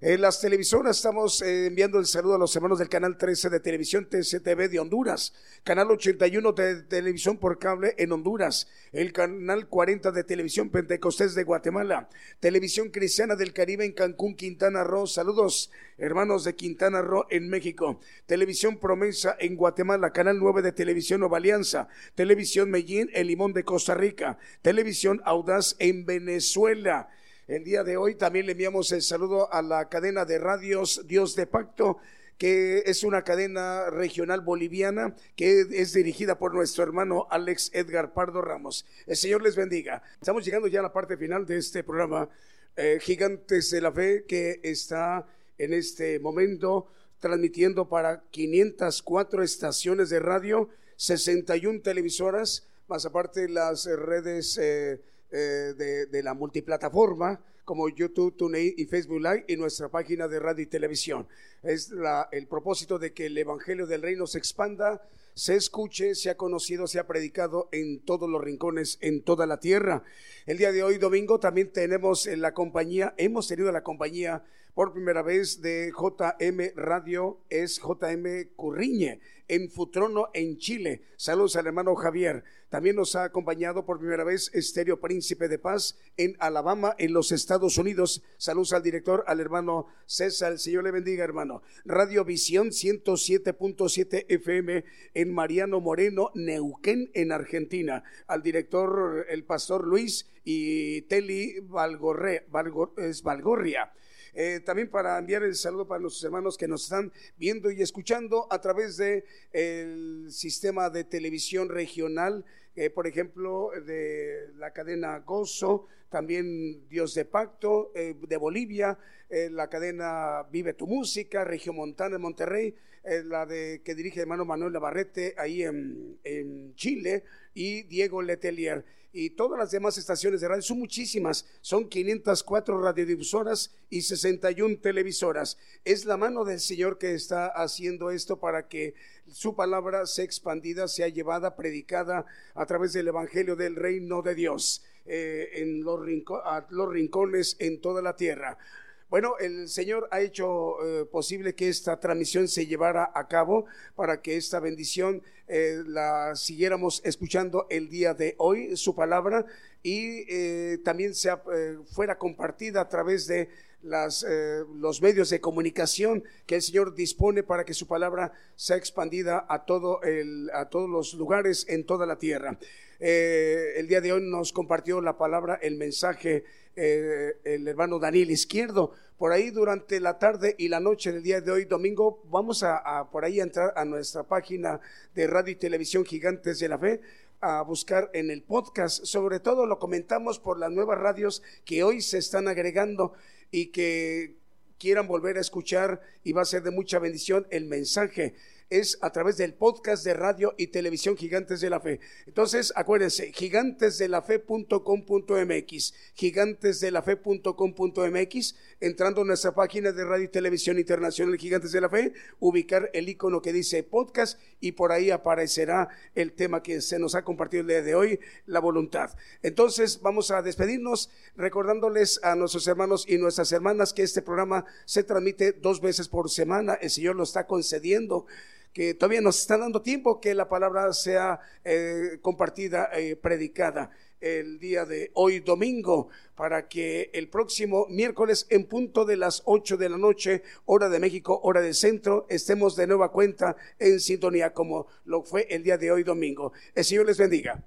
En las televisoras estamos eh, enviando el saludo a los hermanos del canal 13 de televisión TCTV de Honduras, canal 81 de televisión por cable en Honduras, el canal 40 de televisión Pentecostés de Guatemala, televisión cristiana del Caribe en Cancún, Quintana Roo. Saludos, hermanos de Quintana Roo en México, televisión Promesa en Guatemala, canal 9 de televisión Nueva Alianza, televisión Medellín, El Limón de Costa Rica, televisión Audaz en Venezuela. El día de hoy también le enviamos el saludo a la cadena de radios Dios de Pacto, que es una cadena regional boliviana que es dirigida por nuestro hermano Alex Edgar Pardo Ramos. El Señor les bendiga. Estamos llegando ya a la parte final de este programa, eh, Gigantes de la Fe, que está en este momento transmitiendo para 504 estaciones de radio, 61 televisoras, más aparte las redes eh, eh, de, de, la multiplataforma como YouTube, TuneIn y Facebook Live y nuestra página de radio y televisión. Es la, el propósito de que el Evangelio del Reino se expanda, se escuche, sea conocido, sea predicado en todos los rincones, en toda la tierra. El día de hoy, domingo, también tenemos en la compañía, hemos tenido la compañía por primera vez de JM Radio, es JM Curriñe en Futrono, en Chile. Saludos al hermano Javier. También nos ha acompañado por primera vez Estéreo Príncipe de Paz en Alabama, en los Estados Unidos. Saludos al director, al hermano César. El Señor le bendiga, hermano. Radio Visión 107.7 FM en Mariano Moreno, Neuquén, en Argentina. Al director, el pastor Luis y Teli Valgorre, es Valgorria. Eh, también para enviar el saludo para nuestros hermanos que nos están viendo y escuchando a través de el sistema de televisión regional, eh, por ejemplo, de la cadena Gozo, también Dios de Pacto eh, de Bolivia, la cadena Vive tu Música, Región Montana de Monterrey, la de que dirige hermano Manuel Navarrete ahí en, en Chile y Diego Letelier y todas las demás estaciones de radio, son muchísimas, son 504 radiodifusoras y 61 televisoras. Es la mano del Señor que está haciendo esto para que su palabra sea expandida, sea llevada, predicada a través del Evangelio del Reino de Dios eh, en los, los rincones en toda la tierra. Bueno, el Señor ha hecho eh, posible que esta transmisión se llevara a cabo para que esta bendición eh, la siguiéramos escuchando el día de hoy, su palabra, y eh, también sea, fuera compartida a través de las, los medios de comunicación que el Señor dispone para que su palabra sea expandida a, todo el, a todos los lugares en toda la tierra. el día de hoy nos compartió la palabra, el mensaje eh, el hermano Daniel Izquierdo. Por ahí durante la tarde y la noche del día de hoy, domingo, vamos a, por ahí entrar a nuestra página de radio y televisión Gigantes de la Fe a buscar en el podcast. Sobre todo lo comentamos por las nuevas radios que hoy se están agregando y que quieran volver a escuchar y va a ser de mucha bendición el mensaje es a través del podcast de radio y televisión Gigantes de la Fe. Entonces, acuérdense, gigantesdelafe.com.mx, gigantesdelafe.com.mx, entrando a nuestra página de radio y televisión internacional Gigantes de la Fe, ubicar el icono que dice podcast y por ahí aparecerá el tema que se nos ha compartido el día de hoy, la voluntad. Entonces, vamos a despedirnos recordándoles a nuestros hermanos y nuestras hermanas que este programa se transmite dos veces por semana. El Señor lo está concediendo que todavía nos está dando tiempo que la palabra sea eh, compartida, eh, predicada el día de hoy domingo, para que el próximo miércoles en punto de las 8 de la noche, hora de México, hora del centro, estemos de nueva cuenta en sintonía como lo fue el día de hoy domingo. El Señor les bendiga.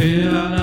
Sea la paz.